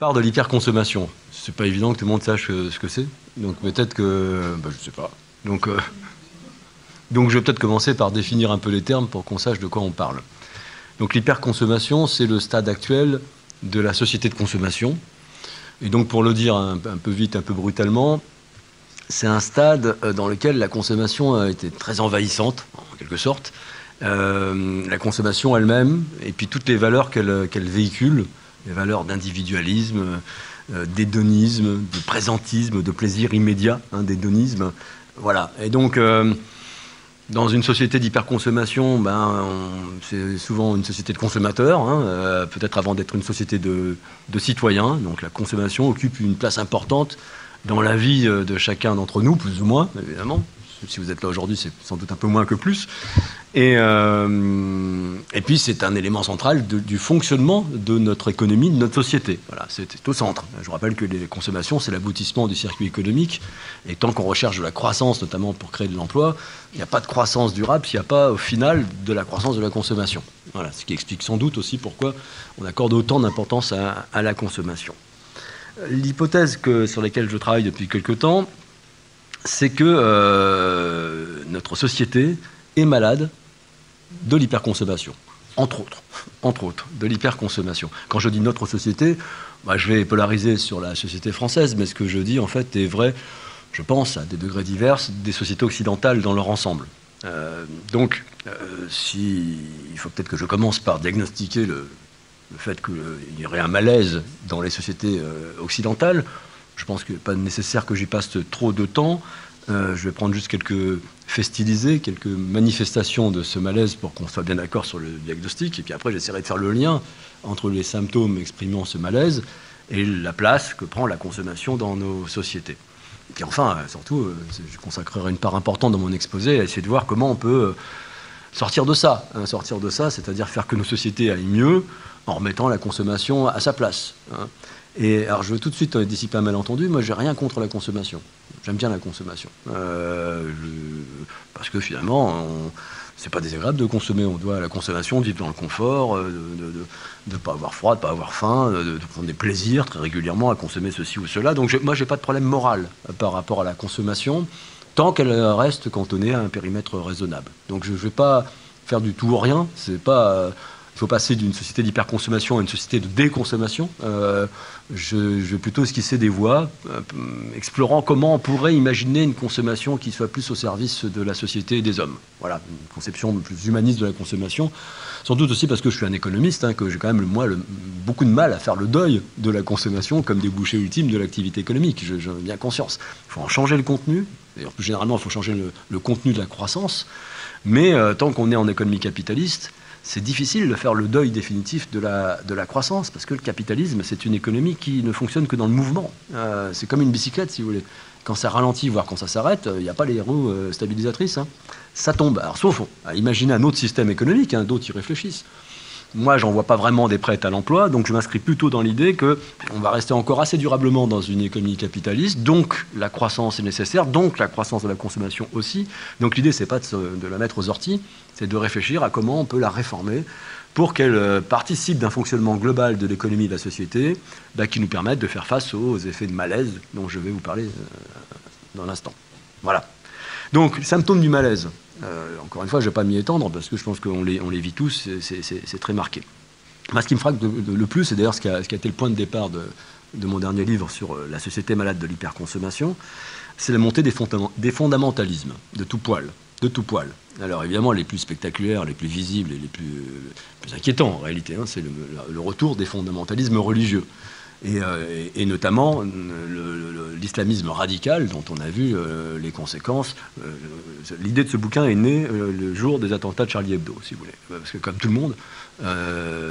part de l'hyperconsommation. C'est pas évident que tout le monde sache ce que c'est. Donc peut-être que. Bah, je sais pas. Donc, donc je vais peut-être commencer par définir un peu les termes pour qu'on sache de quoi on parle. Donc l'hyperconsommation, c'est le stade actuel de la société de consommation. Et donc pour le dire un, peu vite, un peu brutalement, c'est un stade euh, dans lequel la consommation a été très envahissante, en quelque sorte. Euh, la consommation elle-même, et puis toutes les valeurs qu'elle véhicule, les valeurs d'individualisme, euh, d'hédonisme, de présentisme, de plaisir immédiat, hein, d'hédonisme. Voilà. Et donc, dans une société d'hyperconsommation, ben, c'est souvent une société de consommateurs, hein, euh, peut-être avant d'être une société de, citoyens. Donc la consommation occupe une place importante dans la vie euh, de chacun d'entre nous, plus ou moins, évidemment. Si vous êtes là aujourd'hui, c'est sans doute un peu moins que plus. Et, euh, puis, c'est un élément central du fonctionnement de notre économie, de notre société. Voilà, c'est au centre. Je rappelle que les consommations, c'est l'aboutissement du circuit économique. Et tant qu'on recherche de la croissance, notamment pour créer de l'emploi, il n'y a pas de croissance durable s'il n'y a pas, au final, de la croissance de la consommation. Voilà, ce qui explique sans doute aussi pourquoi on accorde autant d'importance à, la consommation. L'hypothèse sur laquelle je travaille depuis quelque temps, c'est que euh, notre société est malade de l'hyperconsommation, entre autres, entre autres, de l'hyperconsommation. Quand je dis notre société, bah, je vais polariser sur la société française, mais ce que je dis en fait est vrai, je pense, à des degrés divers, des sociétés occidentales dans leur ensemble. Euh, donc, euh, si, il faut peut-être que je commence par diagnostiquer le, fait qu'il y aurait un malaise dans les sociétés occidentales. Je pense qu'il n'est pas nécessaire que j'y passe trop de temps. Euh, je vais prendre juste quelques festilisés, quelques manifestations de ce malaise pour qu'on soit bien d'accord sur le diagnostic. Et puis après, j'essaierai de faire le lien entre les symptômes exprimant ce malaise et la place que prend la consommation dans nos sociétés. Et puis enfin, surtout, euh, je consacrerai une part importante dans mon exposé à essayer de voir comment on peut euh, sortir de ça. Hein, sortir de ça, c'est-à-dire faire que nos sociétés aillent mieux en remettant la consommation à sa place. Hein. Et alors, je veux tout de suite dissiper un malentendu. Moi, j'ai rien contre la consommation. J'aime bien la consommation. Euh, parce que finalement, c'est pas désagréable de consommer. On doit à la consommation vivre dans le confort, euh, de ne pas avoir froid, de pas avoir faim, de, prendre des plaisirs très régulièrement à consommer ceci ou cela. Donc, moi, j'ai pas de problème moral par rapport à la consommation, tant qu'elle reste cantonnée à un périmètre raisonnable. Donc, je ne vais pas faire du tout ou rien. C'est pas il faut passer d'une société d'hyperconsommation à une société de déconsommation. Euh, je, vais plutôt esquisser des voies, euh, explorant comment on pourrait imaginer une consommation qui soit plus au service de la société et des hommes. Voilà, une conception plus humaniste de la consommation. Sans doute aussi parce que je suis un économiste, hein, que j'ai quand même, moi, beaucoup de mal à faire le deuil de la consommation comme débouché ultime de l'activité économique. J'en ai bien conscience. Il faut en changer le contenu. D'ailleurs, plus généralement, il faut changer le, contenu de la croissance. Mais euh, tant qu'on est en économie capitaliste, c'est difficile de faire le deuil définitif de la, de la croissance, parce que le capitalisme, c'est une économie qui ne fonctionne que dans le mouvement. Euh, c'est comme une bicyclette, si vous voulez. Quand ça ralentit, voire quand ça s'arrête, il n'y a pas les roues euh, stabilisatrices. Hein. Ça tombe. Alors, sauf à imaginer un autre système économique, hein, d'autres y réfléchissent. Moi, j'en vois pas vraiment des prêts à l'emploi, donc je m'inscris plutôt dans l'idée que on va rester encore assez durablement dans une économie capitaliste, donc la croissance est nécessaire, donc la croissance de la consommation aussi. Donc l'idée, c'est pas de, la mettre aux orties, c'est de réfléchir à comment on peut la réformer pour qu'elle euh, participe d'un fonctionnement global de l'économie de la société bah, qui nous permette de faire face aux effets de malaise dont je vais vous parler euh, dans l'instant. Voilà. Donc, symptômes du malaise. Euh, encore une fois, je ne vais pas m'y étendre parce que je pense qu'on les, les vit tous, c'est très marqué. ce qui me frappe le plus, et d'ailleurs ce, qui a été le point de départ de, mon dernier livre sur euh, la société malade de l'hyperconsommation, c'est la montée des, fondamentalismes de tout poil. De tout poil. Alors évidemment, les plus spectaculaires, les plus visibles et les plus, inquiétants en réalité, hein, c'est le, retour des fondamentalismes religieux. Euh, et, notamment l'islamisme radical dont on a vu euh, les conséquences. Euh, l'idée de ce bouquin est née le jour des attentats de Charlie Hebdo, si vous voulez. Parce que comme tout le monde,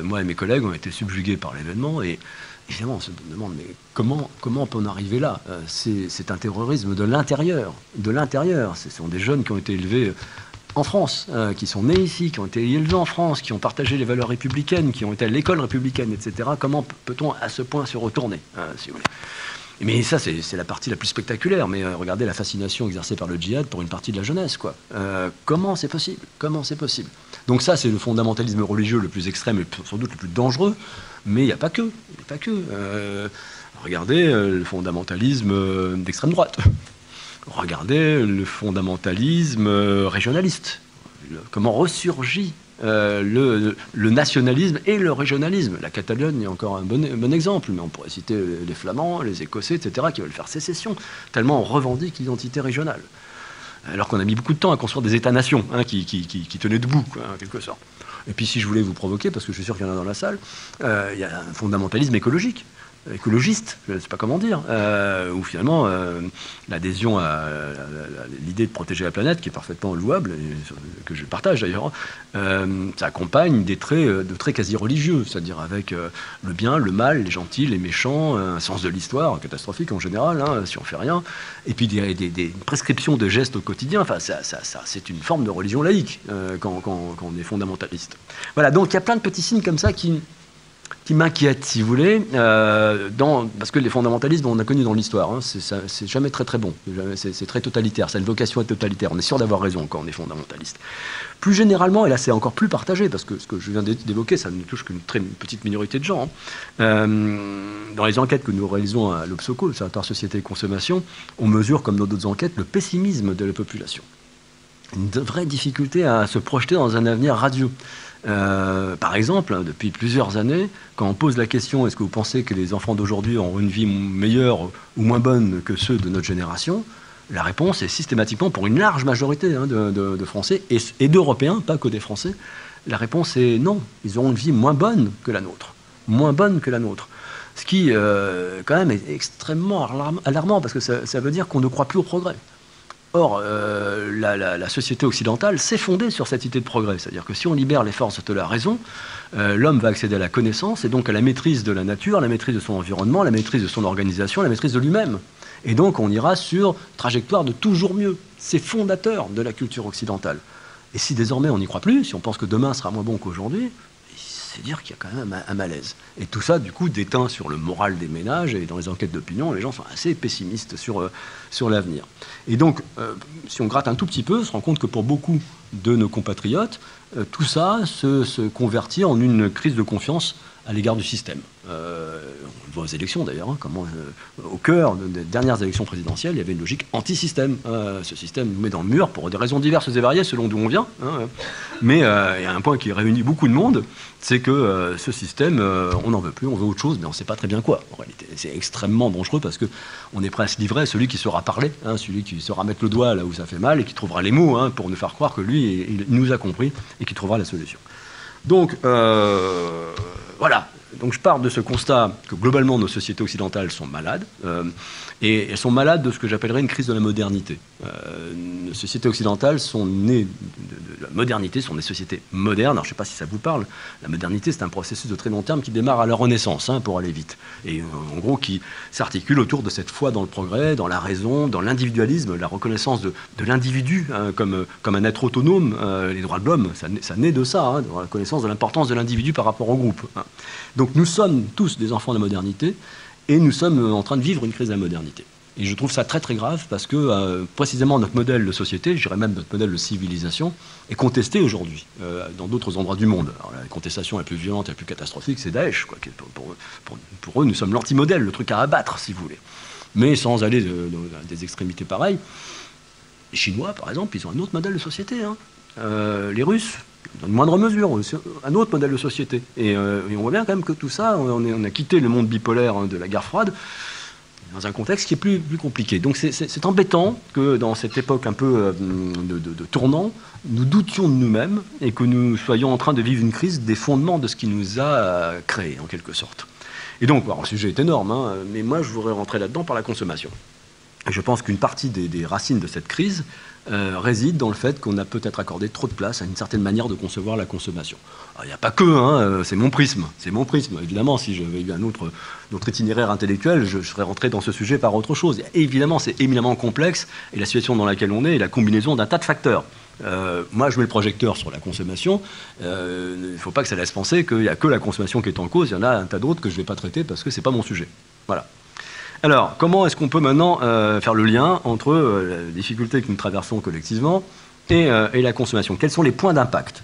moi et mes collègues ont été subjugués par l'événement et évidemment on se demande mais comment, comment on peut en arriver là? C'est un terrorisme de l'intérieur, de l'intérieur. Ce sont des jeunes qui ont été élevés en France, euh, qui sont nés ici, qui ont été élevés en France, qui ont partagé les valeurs républicaines, qui ont été à l'école républicaine, etc. Comment peut-on à ce point se retourner, si vous Mais ça, c'est la partie la plus spectaculaire. Mais regardez la fascination exercée par le djihad pour une partie de la jeunesse. Comment c'est possible? Comment c'est possible? Donc ça, c'est le fondamentalisme religieux le plus extrême et sans doute le plus dangereux. Mais il n'y a pas que. Il a pas que. regardez le fondamentalisme d'extrême droite. Regardez le fondamentalisme régionaliste. Comment ressurgit euh, le, nationalisme et le régionalisme. La Catalogne est encore un bon, exemple, mais on pourrait citer les Flamands, les Écossais, etc., qui veulent faire sécession, tellement on revendique l'identité régionale. Alors qu'on a mis beaucoup de temps à construire des États-nations hein, qui, tenaient debout, en quelque sorte. Et puis si je voulais vous provoquer, parce que je suis sûr qu'il y en a dans la salle, euh, il y a un fondamentalisme écologique écologiste, je ne sais pas comment dire, euh, où finalement euh, l'adhésion à, l'idée de protéger la planète, qui est parfaitement louable, et que je partage d'ailleurs, euh, ça accompagne des traits, de traits quasi religieux, c'est-à-dire avec le bien, le mal, les gentils, les méchants, un sens de l'histoire catastrophique en général, hein, si on fait rien, et puis des, prescriptions de gestes au quotidien. Enfin, ça, c'est une forme de religion laïque quand on est fondamentaliste. Voilà, donc il y a plein de petits signes comme ça qui qui m'inquiète, si vous voulez, euh, parce que les fondamentalismes, on a connu dans l'histoire, hein, c'est jamais très très bon, c'est très totalitaire, ça a une vocation à totalitaire, on est sûr d'avoir raison quand on est fondamentaliste. Plus généralement, et là c'est encore plus partagé, parce que ce que je viens d'évoquer, ça ne touche qu'une très petite minorité de gens, hein. euh, dans les enquêtes que nous réalisons à l'Obsoco, le Observatoire Société et Consommation, on mesure, comme dans d'autres enquêtes, le pessimisme de la population. Une vraie difficulté à se projeter dans un avenir radieux. Euh, par exemple, hein, depuis plusieurs années, quand on pose la question est-ce que vous pensez que les enfants d'aujourd'hui auront une vie meilleure ou moins bonne que ceux de notre génération? La réponse est systématiquement, pour une large majorité hein, de, Français et, d'Européens, pas que des Français, la réponse est non. Ils auront une vie moins bonne que la nôtre. Moins bonne que la nôtre. Ce qui, euh, quand même, est extrêmement alarmant, parce que ça veut dire qu'on ne croit plus au progrès. Or, euh, la, société occidentale s'est fondée sur cette idée de progrès. C'est-à-dire que si on libère les forces de la raison, euh, l'homme va accéder à la connaissance et donc à la maîtrise de la nature, la maîtrise de son environnement, la maîtrise de son organisation, la maîtrise de lui-même. Et donc on ira sur trajectoire de toujours mieux. C'est fondateur de la culture occidentale. Et si désormais on n'y croit plus, si on pense que demain sera moins bon qu'aujourd'hui, c'est dire qu'il y a quand même un, malaise. Et tout ça, du coup, déteint sur le moral des ménages. Et dans les enquêtes d'opinion, les gens sont assez pessimistes sur, euh, l'avenir. Et donc, euh, si on gratte un tout petit peu, on se rend compte que pour beaucoup de nos compatriotes, euh, tout ça se, convertit en une crise de confiance à l'égard du système. Euh, on voit aux élections d'ailleurs, hein, euh, au cœur des dernières élections présidentielles, il y avait une logique anti-système. Euh, ce système nous met dans le mur pour des raisons diverses et variées selon d'où on vient. Hein. mais il y a un point qui réunit beaucoup de monde, c'est que ce système, on n'en veut plus, on veut autre chose, mais on ne sait pas très bien quoi. En réalité, c'est extrêmement dangereux parce que on est prêt à se livrer à celui qui saura parler, hein, celui qui saura mettre le doigt là où ça fait mal et qui trouvera les mots pour nous faire croire que lui, il nous a compris et qui trouvera la solution. Donc, voilà, donc je pars de ce constat que globalement nos sociétés occidentales sont malades, euh, et elles sont malades de ce que j'appellerais une crise de la modernité. Euh, nos sociétés occidentales sont nées de, la modernité, sont des sociétés modernes. Alors je ne sais pas si ça vous parle. La modernité, c'est un processus de très long terme qui démarre à la Renaissance, hein, pour aller vite, et euh, en gros qui s'articule autour de cette foi dans le progrès, dans la raison, dans l'individualisme, la reconnaissance de, l'individu hein, comme, comme un être autonome. les droits de l'homme, ça, naît de ça, hein, de la reconnaissance de l'importance de l'individu par rapport au groupe. Donc nous sommes tous des enfants de la modernité et nous sommes en train de vivre une crise de la modernité. Et je trouve ça très très grave parce que euh, précisément notre modèle de société, je dirais même notre modèle de civilisation, est contesté aujourd'hui euh, dans d'autres endroits du monde. La contestation la plus violente la plus catastrophique, c'est Daesh. Pour, eux, nous sommes l'anti-modèle, le truc à abattre, si vous voulez. Mais sans aller à des extrémités pareilles. Les Chinois, par exemple, ils ont un autre modèle de société. Hein. Euh, les Russes, dans une moindre mesure, un autre modèle de société. Euh, et, on voit bien quand même que tout ça, on, a quitté le monde bipolaire hein, de la guerre froide dans un contexte qui est plus, compliqué. Donc c'est embêtant que dans cette époque un peu euh, de, tournant, nous doutions de nous-mêmes et que nous soyons en train de vivre une crise des fondements de ce qui nous a créés, en quelque sorte. Et donc, le sujet est énorme, hein, mais moi je voudrais rentrer là-dedans par la consommation. je pense qu'une partie des, racines de cette crise, euh, réside dans le fait qu'on a peut-être accordé trop de place à une certaine manière de concevoir la consommation. Il n'y a pas que, hein, euh, c'est mon prisme, c'est mon prisme. Évidemment, si j'avais eu un autre, itinéraire intellectuel, je, serais rentré dans ce sujet par autre chose. évidemment, c'est éminemment complexe, et la situation dans laquelle on est est la combinaison d'un tas de facteurs. Euh, moi, je mets le projecteur sur la consommation. Il ne faut pas que ça laisse penser qu'il n'y a que la consommation qui est en cause. Il y en a un tas d'autres que je ne vais pas traiter parce que ce n'est pas mon sujet. Voilà. Alors, comment est-ce qu'on peut maintenant euh, faire le lien entre euh, la difficulté que nous traversons collectivement et, et la consommation? Quels sont les points d'impact?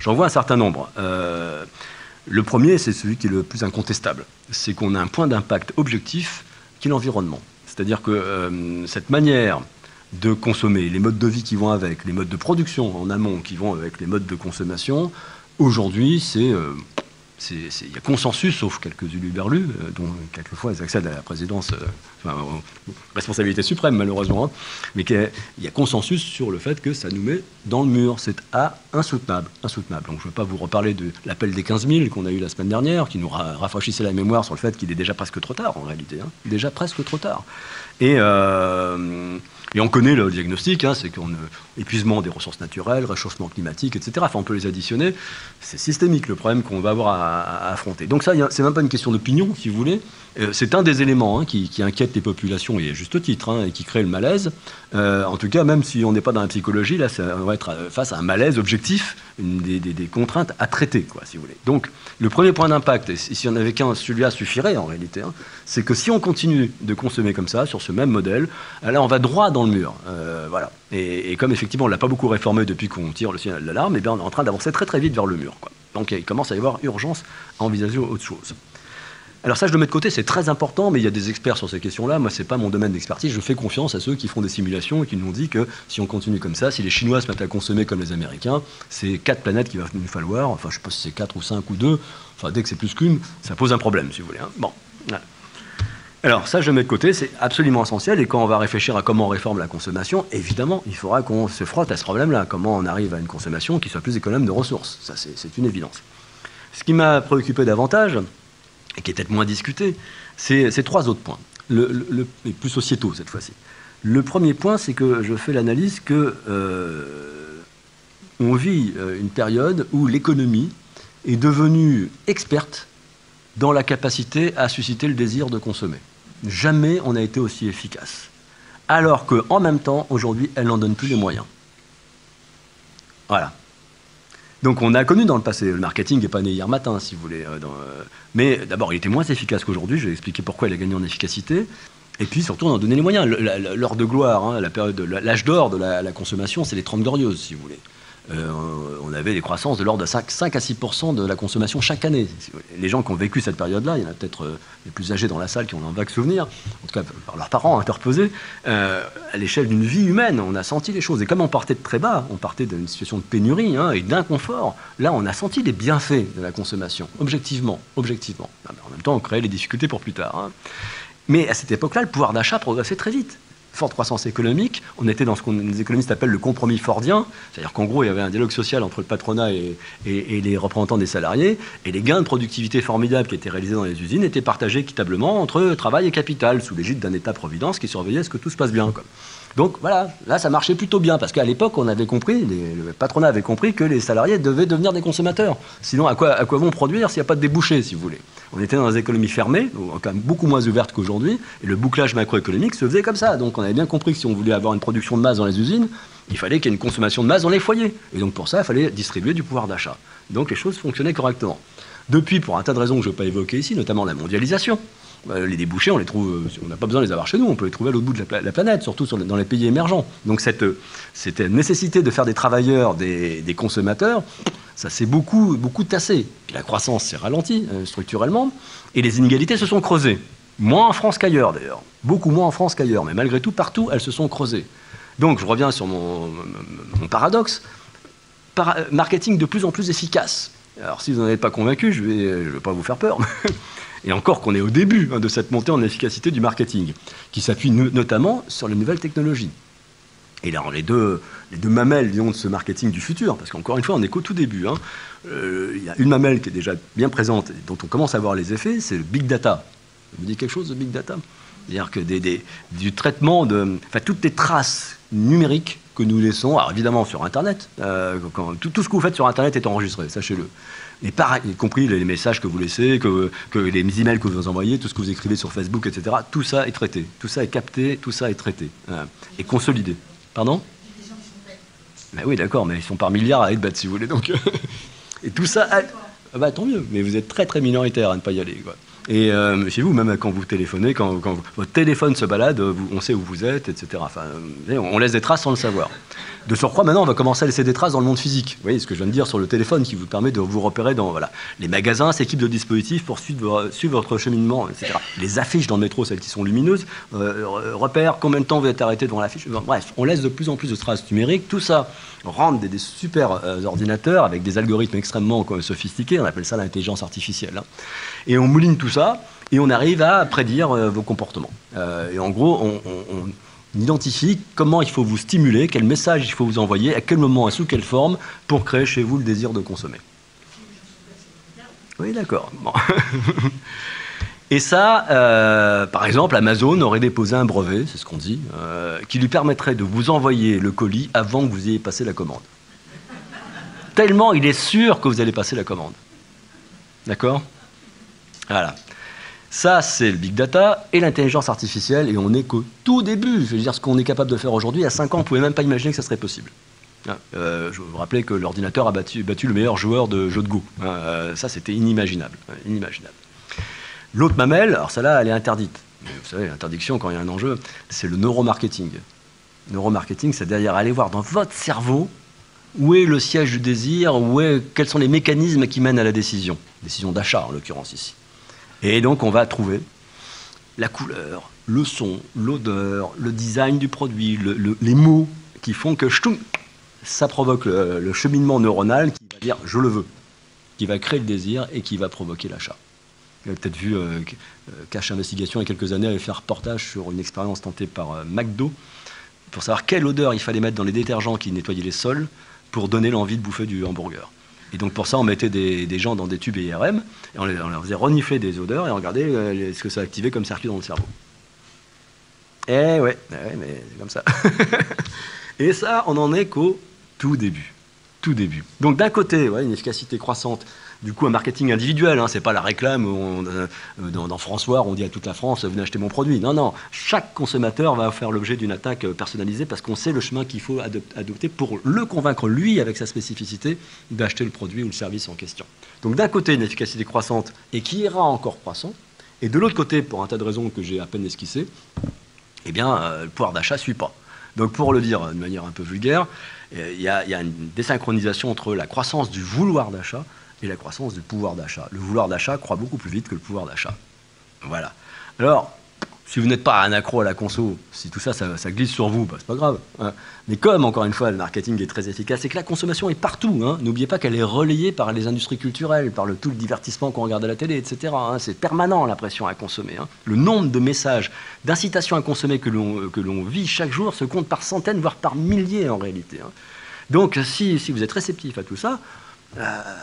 J'en vois un certain nombre. le premier, c'est celui qui est le plus incontestable. C'est qu'on a un point d'impact objectif qui est l'environnement. C'est-à-dire que cette manière de consommer, les modes de vie qui vont avec, les modes de production en amont qui vont avec les modes de consommation, aujourd'hui, c'est il y a consensus, sauf quelques uluberlus, euh, dont quelquefois ils accèdent à la présidence, euh, enfin, responsabilité suprême malheureusement, hein. mais qu'il y a consensus sur le fait que ça nous met dans le mur. C'est insoutenable, insoutenable. Donc je ne veux pas vous reparler de l'appel des 15 000 qu'on a eu la semaine dernière, qui nous rafraîchissait la mémoire sur le fait qu'il est déjà presque trop tard en réalité, hein. déjà presque trop tard. Et euh, et on connaît le diagnostic, hein, c'est qu'on épuisement des ressources naturelles, réchauffement climatique, etc. Enfin, on peut les additionner. C'est systémique le problème qu'on va avoir à, affronter. Donc ça, c'est même pas une question d'opinion, si vous voulez. Euh, c'est un des éléments hein, qui, inquiète les populations, et à juste titre, hein, et qui crée le malaise. Euh, en tout cas, même si on n'est pas dans la psychologie, là, on va être euh, face à un malaise objectif, une des, des, contraintes à traiter, quoi, si vous voulez. Donc, le premier point d'impact, et si on avait qu'un, celui-là suffirait en réalité, c'est que si on continue de consommer comme ça, sur ce même modèle, là, on va droit dans le mur. voilà. Et, comme effectivement, on l'a pas beaucoup réformé depuis qu'on tire le signal d'alarme, et eh bien, on est en train d'avancer très très vite vers le mur. Donc, il commence à y avoir urgence à envisager autre chose. Alors ça, je le mets de côté, c'est très important, mais il y a des experts sur ces questions-là. Moi, ce n'est pas mon domaine d'expertise. Je fais confiance à ceux qui font des simulations et qui nous ont dit que si on continue comme ça, si les Chinois se mettent à consommer comme les Américains, c'est quatre planètes qu'il va nous falloir. Enfin, je sais pas si c'est quatre ou cinq ou deux. Enfin, dès que c'est plus qu'une, ça pose un problème, si vous voulez. Hein. Bon. Alors ça, je mets de côté, c'est absolument essentiel. Et quand on va réfléchir à comment on réforme la consommation, évidemment, il faudra qu'on se frotte à ce problème-là. Comment on arrive à une consommation qui soit plus économe de ressources. Ça, c'est une évidence. Ce qui m'a préoccupé davantage, et qui est peut-être moins discuté, c'est trois autres points, le, plus sociétaux cette fois-ci. Le premier point, c'est que je fais l'analyse que euh, on vit euh, une période où l'économie est devenue experte dans la capacité à susciter le désir de consommer. Jamais on n'a été aussi efficace. Alors qu'en même temps, aujourd'hui, elle n'en donne plus les moyens. Voilà. Donc on a connu dans le passé, le marketing n'est pas né hier matin, si vous voulez. Euh, euh, mais d'abord, il était moins efficace qu'aujourd'hui, je vais expliquer pourquoi il a gagné en efficacité. Et puis surtout, on a donné les moyens. L'heure de gloire, hein, l'âge d'or de la, consommation, c'est les 30 glorieuses, si vous voulez. Euh, avait des croissances de l'ordre de 5, à 6 de la consommation chaque année. Les gens qui ont vécu cette période-là, il y en a peut-être euh, les plus âgés dans la salle qui ont un vague souvenir, en tout cas par leurs parents interposés, euh, à l'échelle d'une vie humaine, on a senti les choses. Et comme on partait de très bas, on partait d'une situation de pénurie hein, et d'inconfort, là on a senti les bienfaits de la consommation, objectivement. objectivement. en même temps, on créait les difficultés pour plus tard. Hein. Mais à cette époque-là, le pouvoir d'achat progressait très vite forte croissance économique. On était dans ce qu'on les économistes appellent le compromis fordien, c'est-à-dire qu'en gros, il y avait un dialogue social entre le patronat et, les représentants des salariés, et les gains de productivité formidables qui étaient réalisés dans les usines étaient partagés équitablement entre travail et capital, sous l'égide d'un État-providence qui surveillait ce que tout se passe bien. Donc voilà, là ça marchait plutôt bien, parce qu'à l'époque, on avait compris, le patronat avait compris que les salariés devaient devenir des consommateurs. Sinon, à quoi, à quoi vont produire s'il n'y a pas de débouchés, si vous voulez? On était dans des économies fermées, quand même beaucoup moins ouvertes qu'aujourd'hui, et le bouclage macroéconomique se faisait comme ça. Donc on avait bien compris que si on voulait avoir une production de masse dans les usines, il fallait qu'il y ait une consommation de masse dans les foyers. Et donc pour ça, il fallait distribuer du pouvoir d'achat. Donc les choses fonctionnaient correctement. Depuis, pour un tas de raisons que je ne vais pas évoquer ici, notamment la mondialisation, les débouchés, on les trouve, euh, on n'a pas besoin de les avoir chez nous, on peut les trouver à l'autre bout de la, planète, surtout dans les pays émergents. Donc cette, cette, nécessité de faire des travailleurs des, consommateurs, ça s'est beaucoup, beaucoup tassé. la croissance s'est ralentie euh, structurellement, et les inégalités se sont creusées. Moins en France qu'ailleurs d'ailleurs, beaucoup moins en France qu'ailleurs, mais malgré tout, partout, elles se sont creusées. Donc je reviens sur mon, paradoxe, marketing de plus en plus efficace. Alors si vous n'en êtes pas convaincu, je ne vais, je vais pas vous faire peur. Et encore qu'on est au début hein, de cette montée en efficacité du marketing, qui s'appuie notamment sur les nouvelles technologies. Et là, les deux, les deux mamelles disons, de ce marketing du futur, parce qu'encore une fois, on n'est qu'au tout début. Hein. Euh, il y a une mamelle qui est déjà bien présente, et dont on commence à voir les effets, c'est le big data. Vous dites quelque chose de big data? C'est-à-dire que du traitement de. Enfin, toutes les traces numériques que nous laissons, alors évidemment sur Internet, euh, tout, ce que vous faites sur Internet est enregistré, sachez-le mais pareil, y compris les messages que vous laissez, que, les emails que vous envoyez, tout ce que vous écrivez sur Facebook, etc. Tout ça est traité, tout ça est capté, tout ça est traité hein, et consolidé. Pardon? Mais oui, d'accord, mais ils sont par milliards à être bêtes, si vous voulez. Donc, et tout ça, ah, bah, tant mieux. Mais vous êtes très très minoritaire à ne pas y aller. Et chez vous, même quand vous téléphonez, quand, votre téléphone se balade, on sait où vous êtes, etc. On laisse des traces sans le savoir. De surcroît, maintenant, on va commencer à laisser des traces dans le monde physique. Vous voyez ce que je viens de dire sur le téléphone qui vous permet de vous repérer dans les magasins, ces de dispositifs pour suivre, votre cheminement, etc. Les affiches dans le métro, celles qui sont lumineuses, euh, repèrent combien de temps vous êtes arrêté devant l'affiche. Bref, on laisse de plus en plus de traces numériques. Tout ça rend des, super euh, ordinateurs avec des algorithmes extrêmement sophistiqués. On appelle ça l'intelligence artificielle. Hein. Et on mouline tout ça et on arrive à prédire euh, vos comportements. et en gros, on identifie comment il faut vous stimuler, quel message il faut vous envoyer, à quel moment et sous quelle forme pour créer chez vous le désir de consommer. Oui, d'accord. Et ça, euh, par exemple, Amazon aurait déposé un brevet, c'est ce qu'on dit, euh, qui lui permettrait de vous envoyer le colis avant que vous ayez passé la commande. Tellement il est sûr que vous allez passer la commande. D'accord? Voilà. Ça, c'est le big data et l'intelligence artificielle, et on n'est qu'au tout début. Je veux dire, ce qu'on est capable de faire aujourd'hui, à 5 ans, on ne pouvait même pas imaginer que ça serait possible. Hein, euh, je vous rappelais que l'ordinateur a battu, le meilleur joueur de jeu de Go. Hein, euh, ça, c'était inimaginable. Hein, inimaginable. L'autre mamelle, alors celle-là, elle est interdite. vous savez, l'interdiction, quand il y a un enjeu, c'est le neuromarketing. Neuromarketing, c'est derrière aller voir dans votre cerveau où est le siège du désir, où est, quels sont les mécanismes qui mènent à la décision. Décision d'achat, en l'occurrence ici. Et donc on va trouver la couleur, le son, l'odeur, le design du produit, les mots qui font que ça provoque le, cheminement neuronal qui va dire je le veux, qui va créer le désir et qui va provoquer l'achat. Vous avez peut-être vu euh, euh, Cache Investigation il y a quelques années avait fait un reportage sur une expérience tentée par euh, McDo pour savoir quelle odeur il fallait mettre dans les détergents qui nettoyaient les sols pour donner l'envie de bouffer du hamburger. Et donc pour ça, on mettait des, gens dans des tubes IRM, et on, leur faisait renifler des odeurs et on regardait euh, ce que ça activait comme circuit dans le cerveau. Eh ouais, eh mais c'est comme ça. et ça, on en est qu'au tout début. Tout début. Donc d'un côté, une efficacité croissante du coup un marketing individuel. Hein, c'est pas la réclame euh, dans, François, on dit à toute la France venez acheter mon produit. Non, non. Chaque consommateur va faire l'objet d'une attaque euh, personnalisée parce qu'on sait le chemin qu'il faut adopter pour le convaincre lui avec sa spécificité d'acheter le produit ou le service en question. Donc d'un côté une efficacité croissante et qui ira encore croissant, et de l'autre côté pour un tas de raisons que j'ai à peine esquissées, eh bien euh, le pouvoir d'achat suit pas. Donc pour le dire de manière un peu vulgaire, il y, a une désynchronisation entre la croissance du vouloir d'achat et la croissance du pouvoir d'achat. Le vouloir d'achat croît beaucoup plus vite que le pouvoir d'achat. Voilà. Alors, si vous n'êtes pas un accro à la conso, si tout ça, ça, glisse sur vous, bah, c'est pas grave. Hein. Mais comme, encore une fois, le marketing est très efficace et que la consommation est partout, hein, n'oubliez pas qu'elle est relayée par les industries culturelles, par le, tout le divertissement qu'on regarde à la télé, etc. Hein. c'est permanent la pression à consommer. Le nombre de messages d'incitation à consommer que l'on vit chaque jour se compte par centaines, voire par milliers en réalité. Donc, si, si vous êtes réceptif à tout ça,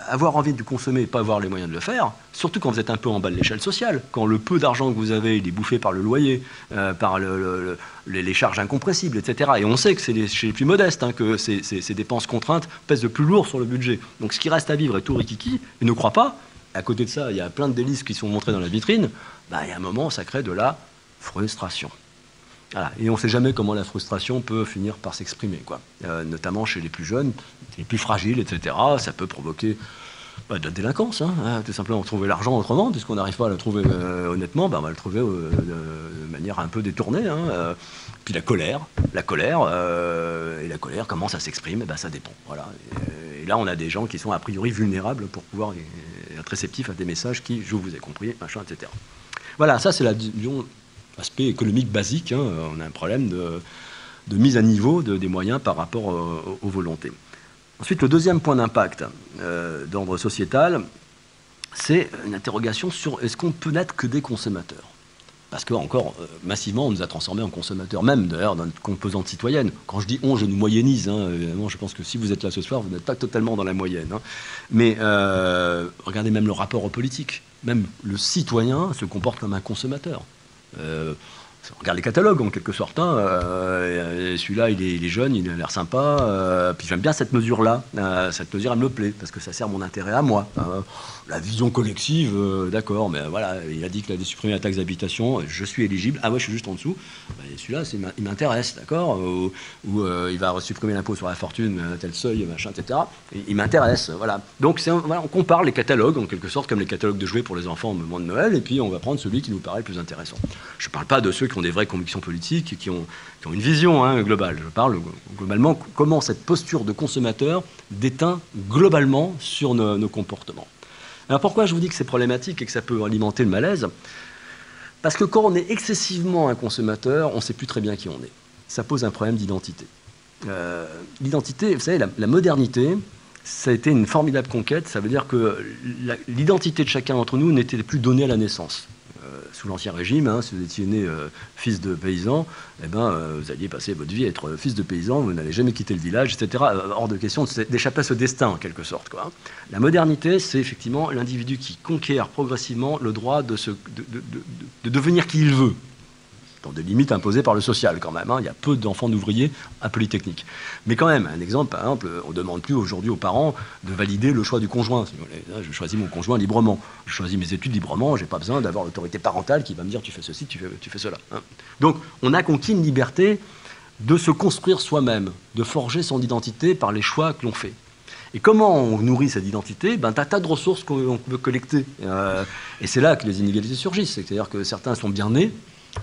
avoir envie de consommer et pas avoir les moyens de le faire, surtout quand vous êtes un peu en bas de l'échelle sociale, quand le peu d'argent que vous avez est bouffé par le loyer, euh, par les charges incompressibles, etc. Et on sait que c'est chez les plus modestes hein, que ces, dépenses contraintes pèsent le plus lourd sur le budget. Donc ce qui reste à vivre est tout rikiki, et ne crois pas, à côté de ça, il y a plein de délices qui sont montrés dans la vitrine, bah, il y a un moment, ça crée de la frustration. Et on ne sait jamais comment la frustration peut finir par s'exprimer, euh, notamment chez les plus jeunes, les plus fragiles, etc. Ça peut provoquer bah, de la délinquance, hein, hein, tout simplement trouver l'argent autrement, puisqu'on n'arrive pas à le trouver euh, honnêtement, bah, on va le trouver euh, de manière un peu détournée. Hein, puis la colère, la colère, et la colère, comment ça s'exprime bah, Ça dépend. Voilà. Et, là, on a des gens qui sont a priori vulnérables pour pouvoir être réceptifs à des messages qui, je vous ai compris, machin, etc. Voilà, ça c'est la aspect économique basique. Hein, on a un problème de, mise à niveau des moyens par rapport aux, volontés. Ensuite, le deuxième point d'impact euh, d'ordre sociétal, c'est une interrogation sur est-ce qu'on peut n'être que des consommateurs? Parce que, encore, euh, massivement, on nous a transformés en consommateurs, même d'ailleurs dans notre composante citoyenne. Quand je dis on, je nous moyennise. Hein, évidemment, je pense que si vous êtes là ce soir, vous n'êtes pas totalement dans la moyenne. Hein. Mais euh, regardez même le rapport aux politiques. Même le citoyen se comporte comme un consommateur. Uh, regarde les catalogues en quelque sorte. Hein, euh, celui-là, il est, jeune, il a l'air sympa. Euh, puis j'aime bien cette mesure-là. Euh, cette mesure, elle me plaît parce que ça sert mon intérêt à moi. Hein. la vision collective, d'accord, mais voilà, il a dit qu'il allait supprimer la taxe d'habitation. Je suis éligible. Ah ouais, je suis juste en dessous. Bah, celui-là, il m'intéresse, d'accord. Ou, il va supprimer l'impôt sur la fortune tel seuil, machin, etc. Il, m'intéresse, voilà. Donc on compare les catalogues en quelque sorte comme les catalogues de jouets pour les enfants au moment de Noël, et puis on va prendre celui qui nous paraît le plus intéressant. Je ne parle pas de ceux qui ont des vraies convictions politiques, qui ont, une vision hein, globale. Je parle globalement comment cette posture de consommateur déteint globalement sur nos, comportements. Alors pourquoi je vous dis que c'est problématique et que ça peut alimenter le malaise? Parce que quand on est excessivement un consommateur, on ne sait plus très bien qui on est. Ça pose un problème d'identité. Euh, l'identité, vous savez, la modernité, ça a été une formidable conquête. Ça veut dire que l'identité de chacun d'entre nous n'était plus donnée à la naissance. Euh, sous l'Ancien Régime, hein, si vous étiez né euh, fils de paysan, eh ben, euh, vous alliez passer votre vie à être fils de paysan, vous n'allez jamais quitter le village, etc. hors de question d'échapper à ce destin, en quelque sorte. Quoi. La modernité, c'est effectivement l'individu qui conquiert progressivement le droit de devenir qui il veut dans des limites imposées par le social quand même. Hein. Il y a peu d'enfants d'ouvriers à Polytechnique. Mais quand même, un exemple, par exemple, on ne demande plus aujourd'hui aux parents de valider le choix du conjoint. Je choisis mon conjoint librement. Je choisis mes études librement. Je n'ai pas besoin d'avoir l'autorité parentale qui va me dire tu fais ceci, tu fais, cela. Hein. Donc on a conquis une liberté de se construire soi-même, de forger son identité par les choix que l'on fait. Et comment on nourrit cette identité? Ben, as tas de ressources qu'on peut collecter. Euh, et c'est là que les inégalités surgissent. C'est-à-dire que certains sont bien nés,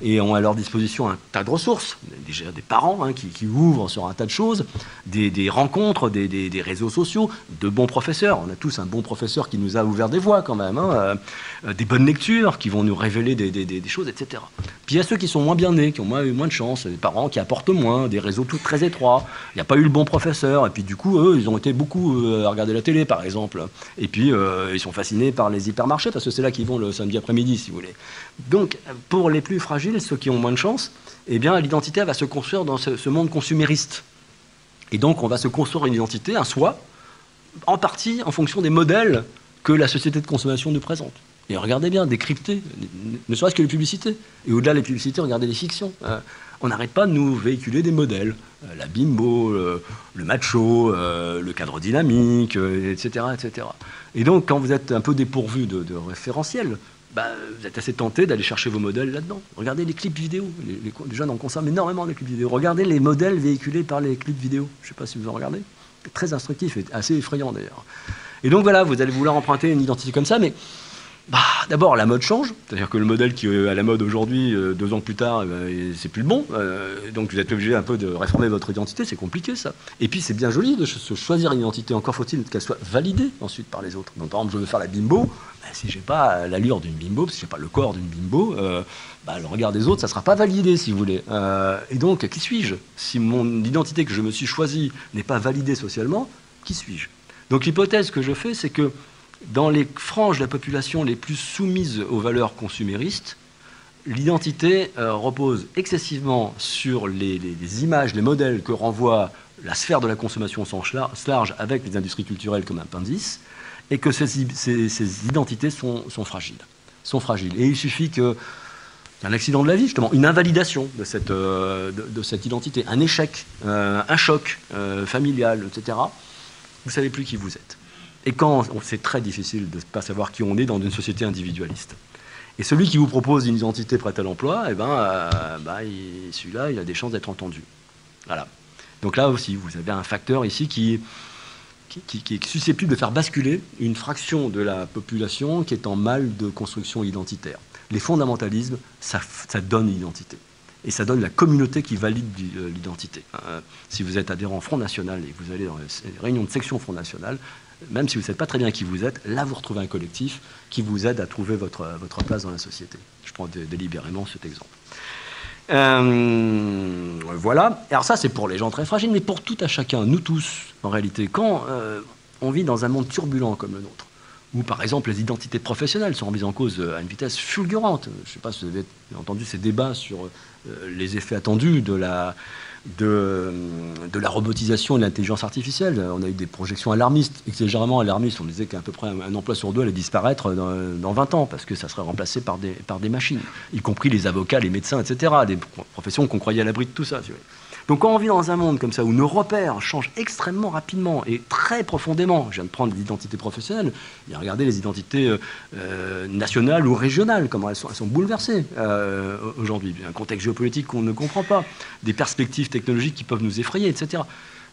et ont à leur disposition un tas de ressources, déjà des parents hein, qui, ouvrent sur un tas de choses, des, rencontres, des, réseaux sociaux, de bons professeurs. On a tous un bon professeur qui nous a ouvert des voies quand même, hein, euh, des bonnes lectures qui vont nous révéler des, choses, etc. Puis il y a ceux qui sont moins bien nés, qui ont moins, eu moins de chance, des parents qui apportent moins, des réseaux tout très étroits. Il n'y a pas eu le bon professeur, et puis du coup, eux, ils ont été beaucoup euh, à regarder la télé, par exemple. Et puis, euh, ils sont fascinés par les hypermarchés, parce que c'est là qu'ils vont le samedi après-midi, si vous voulez. Donc, pour les plus fragiles, ceux qui ont moins de chance, eh bien, l'identité va se construire dans ce, monde consumériste. Et donc, on va se construire une identité, un soi, en partie en fonction des modèles que la société de consommation nous présente. Et regardez bien, décrypter, ne serait-ce que les publicités. Et au-delà des publicités, regardez les fictions. Euh, on n'arrête pas de nous véhiculer des modèles. Euh, la bimbo, euh, le macho, le cadre dynamique, etc., etc. Et donc, quand vous êtes un peu dépourvu de, de référentiel, bah, vous êtes assez tenté d'aller chercher vos modèles là-dedans. Regardez les clips vidéo. Les, jeunes en consomment énormément les clips vidéo. Regardez les modèles véhiculés par les clips vidéo. Je ne sais pas si vous en regardez. Très instructif et assez effrayant d'ailleurs. Et donc voilà, vous allez vouloir emprunter une identité comme ça, mais bah, d'abord, la mode change, c'est-à-dire que le modèle qui est à la mode aujourd'hui, euh, deux ans plus tard, euh, c'est plus le bon. Euh, donc vous êtes obligé un peu de réformer votre identité, c'est compliqué ça. Et puis c'est bien joli de se choisir une identité, encore faut-il qu'elle soit validée ensuite par les autres. Donc par exemple, je veux faire la bimbo, bah, si j'ai pas l'allure d'une bimbo, si j'ai pas le corps d'une bimbo, bah, le regard des autres, ça sera pas validé si vous voulez. et donc, qui suis-je? Si mon identité que je me suis choisie n'est pas validée socialement, qui suis-je? Donc l'hypothèse que je fais, c'est que dans les franges de la population les plus soumises aux valeurs consuméristes, l'identité euh, repose excessivement sur les, images, les modèles que renvoie la sphère de la consommation au sens large avec les industries culturelles comme appendice, et que ces, identités sont, fragiles. Et il suffit que un accident de la vie, justement, une invalidation de cette, euh, identité, un échec, euh, un choc familial, etc., vous ne savez plus qui vous êtes. Et quand c'est très difficile de ne pas savoir qui on est dans une société individualiste. Et celui qui vous propose une identité prête à l'emploi, eh ben, euh, bah, celui-là, il a des chances d'être entendu. Voilà. Donc là aussi, vous avez un facteur ici qui, qui, est susceptible de faire basculer une fraction de la population qui est en mal de construction identitaire. Les fondamentalismes, ça, donne une identité. Et ça donne la communauté qui valide euh, l'identité. Euh, si vous êtes adhérent Front National et que vous allez dans les réunions de section Front National, même si vous ne savez pas très bien qui vous êtes, là vous retrouvez un collectif qui vous aide à trouver votre, votre place dans la société. Je prends délibérément cet exemple. Euh, voilà. Alors ça c'est pour les gens très fragiles, mais pour tout à chacun, nous tous, en réalité, quand euh, on vit dans un monde turbulent comme le nôtre, Ou par exemple, les identités professionnelles sont remises en cause à une vitesse fulgurante. Je ne sais pas si vous avez entendu ces débats sur les effets attendus de la, de, la robotisation et de l'intelligence artificielle. On a eu des projections alarmistes, exagérément alarmistes. On disait qu'à peu près un, emploi sur deux allait disparaître dans, 20 ans parce que ça serait remplacé par des, par des machines, y compris les avocats, les médecins, etc. Des professions qu'on croyait à l'abri de tout ça. Donc quand on vit dans un monde comme ça, où nos repères changent extrêmement rapidement et très profondément, je viens de prendre l'identité professionnelle, et regardez les identités euh, euh, nationales ou régionales, comment elles sont, bouleversées euh, aujourd'hui. Un contexte géopolitique qu'on ne comprend pas, des perspectives technologiques qui peuvent nous effrayer, etc.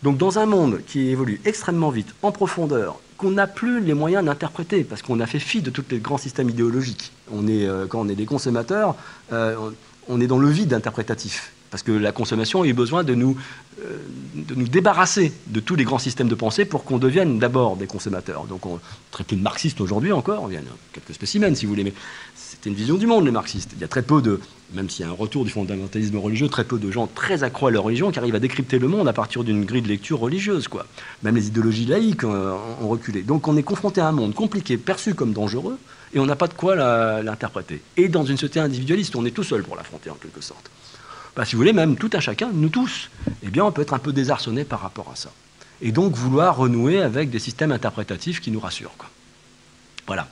Donc dans un monde qui évolue extrêmement vite, en profondeur, qu'on n'a plus les moyens d'interpréter, parce qu'on a fait fi de tous les grands systèmes idéologiques. Quand on est des consommateurs, on est dans le vide interprétatif. Parce que la consommation a eu besoin de nous, euh, de nous débarrasser de tous les grands systèmes de pensée pour qu'on devienne d'abord des consommateurs. Donc on très peu de marxistes aujourd'hui encore, il y a quelques spécimens si vous voulez, mais c'était une vision du monde les marxistes. Il y a très peu de, même s'il y a un retour du fondamentalisme religieux, très peu de gens très accrois à leur religion qui arrivent à décrypter le monde à partir d'une grille de lecture religieuse. Quoi. Même les idéologies laïques euh, ont reculé. Donc on est confronté à un monde compliqué, perçu comme dangereux, et on n'a pas de quoi l'interpréter. Et dans une société individualiste, on est tout seul pour l'affronter en quelque sorte. Bah, si vous voulez, même tout un chacun, nous tous, eh bien, on peut être un peu désarçonné par rapport à ça. Et donc vouloir renouer avec des systèmes interprétatifs qui nous rassurent. Voilà.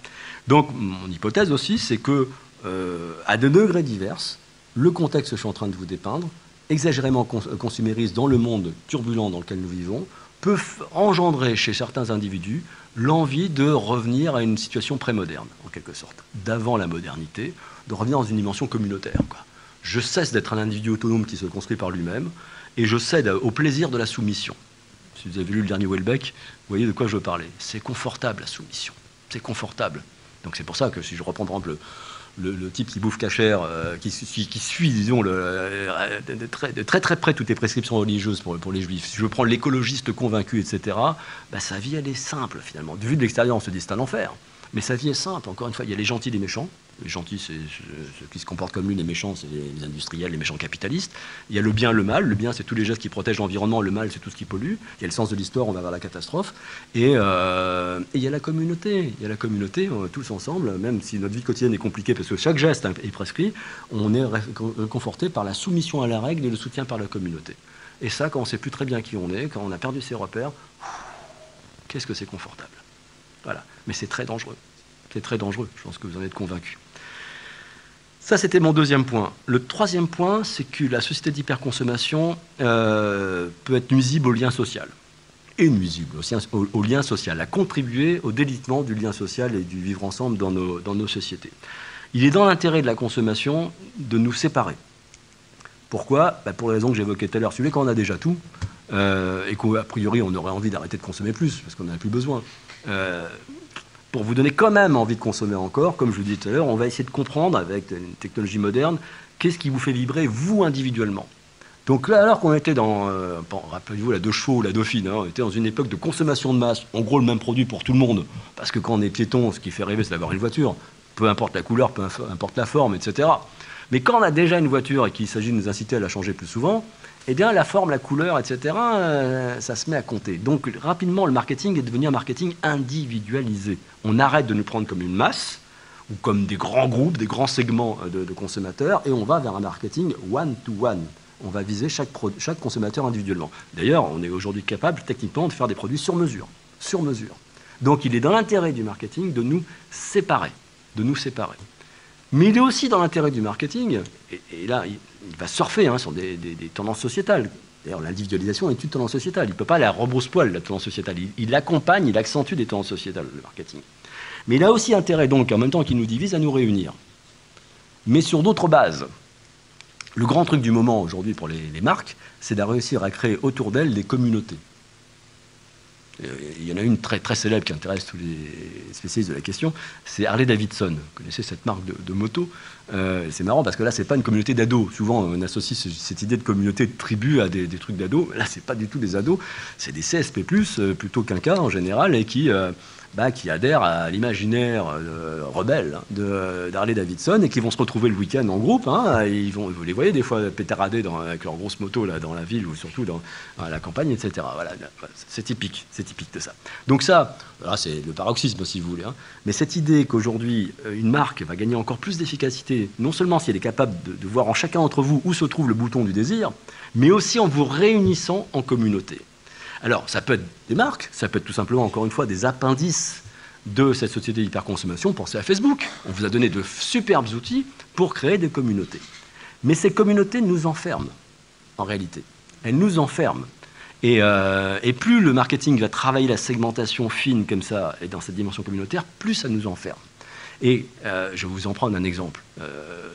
Donc mon hypothèse aussi, c'est que euh, à de degrés divers, le contexte que je suis en train de vous dépeindre, exagérément consumériste dans le monde turbulent dans lequel nous vivons, peut engendrer chez certains individus l'envie de revenir à une situation prémoderne, en quelque sorte, d'avant la modernité, de revenir dans une dimension communautaire. Je cesse d'être un individu autonome qui se construit par lui-même, et je cède au plaisir de la soumission. Si vous avez lu le dernier Welbeck, vous voyez de quoi je veux parler. C'est confortable la soumission. C'est confortable. Donc c'est pour ça que si je reprends par exemple le, type qui bouffe cachère, euh, qui, suit, disons, euh, de, très, très, près toutes les prescriptions religieuses pour, les juifs, si je prends l'écologiste convaincu, etc., bah, sa vie, elle est simple finalement. Vu de l'extérieur, on se dit c'est un enfer. Mais sa vie est simple, encore une fois, il y a les gentils et les méchants. Les gentils, c'est ceux qui se comportent comme lui, les méchants, c'est les industriels, les méchants capitalistes. Il y a le bien, le mal. Le bien, c'est tous les gestes qui protègent l'environnement. Le mal, c'est tout ce qui pollue. Il y a le sens de l'histoire, on va vers la catastrophe. Et, euh, il y a la communauté. Il y a la communauté, tous ensemble, même si notre vie quotidienne est compliquée parce que chaque geste est prescrit, on est conforté par la soumission à la règle et le soutien par la communauté. Et ça, quand on ne sait plus très bien qui on est, quand on a perdu ses repères, qu'est-ce que c'est confortable. Mais c'est très dangereux. C'est très dangereux, je pense que vous en êtes convaincus. Ça, c'était mon deuxième point. Le troisième point, c'est que la société d'hyperconsommation euh, peut être nuisible au lien social. Et nuisible au, lien social, à contribuer au délitement du lien social et du vivre ensemble dans nos, sociétés. Il est dans l'intérêt de la consommation de nous séparer. Pourquoi? Bah, Pour les raisons que j'évoquais tout à l'heure. Voulez, quand a déjà tout, euh, et qu'a priori on aurait envie d'arrêter de consommer plus, parce qu'on n'en a plus besoin, euh, pour vous donner quand même envie de consommer encore, comme je vous disais tout à l'heure, on va essayer de comprendre avec une technologie moderne qu'est-ce qui vous fait vibrer vous individuellement. Donc là, alors qu'on était dans, euh, rappelez-vous la deux chevaux ou la dauphine, hein, on était dans une époque de consommation de masse, en gros le même produit pour tout le monde, parce que quand on est piéton, ce qui fait rêver, c'est d'avoir une voiture, peu importe la couleur, peu importe la forme, etc. Mais quand on a déjà une voiture et qu'il s'agit de nous inciter à la changer plus souvent, eh bien, la forme, la couleur, etc., euh, ça se met à compter. Donc, rapidement, le marketing est devenu un marketing individualisé. On arrête de nous prendre comme une masse ou comme des grands groupes, des grands segments euh, de, consommateurs, et on va vers un marketing one-to-one. On va viser chaque, chaque consommateur individuellement. D'ailleurs, on est aujourd'hui capable, techniquement, de faire des produits sur mesure. Sur mesure. Donc, il est dans l'intérêt du marketing de nous séparer. De nous séparer. Mais il est aussi dans l'intérêt du marketing, et, là, il, va surfer hein, sur des, tendances sociétales. D'ailleurs, l'individualisation est une tendance sociétale. Il ne peut pas la rebrousse-poil, la tendance sociétale. Il, accompagne, il accentue des tendances sociétales, le marketing. Mais il a aussi intérêt, donc, en même temps qu'il nous divise, à nous réunir. Mais sur d'autres bases. Le grand truc du moment aujourd'hui pour les, les marques, c'est de réussir à créer autour d'elles des communautés. Euh, il y en a une très, très célèbre qui intéresse tous les spécialistes de la question, c'est Harley Davidson. Vous connaissez cette marque de, moto euh, C'est marrant parce que là, c'est pas une communauté d'ados. Souvent, on associe cette idée de communauté de tribu à des, trucs d'ados. Là, c'est pas du tout des ados, c'est des CSP+, euh, plutôt qu'un cas en général, et qui bah, qui adhèrent à l'imaginaire euh, rebelle hein, d'Harley Davidson et qui vont se retrouver le week-end en groupe. Hein, ils vous les voyez des fois pétarader dans, avec leur grosse moto là, dans la ville ou surtout dans, la campagne, etc. Voilà, c'est typique, c'est typique de ça. Donc ça, c'est le paroxysme si vous voulez. Hein. Mais cette idée qu'aujourd'hui euh, une marque va gagner encore plus d'efficacité, non seulement si elle est capable de, de voir en chacun d'entre vous où se trouve le bouton du désir, mais aussi en vous réunissant en communauté. Alors, ça peut être des marques, ça peut être tout simplement, encore une fois, des appendices de cette société d'hyperconsommation. Pensez à Facebook. On vous a donné de superbes outils pour créer des communautés. Mais ces communautés nous enferment, en réalité. Elles nous enferment. Et, euh, plus le marketing va travailler la segmentation fine comme ça, et dans cette dimension communautaire, plus ça nous enferme. Et euh, je vais vous en prendre un exemple. Euh,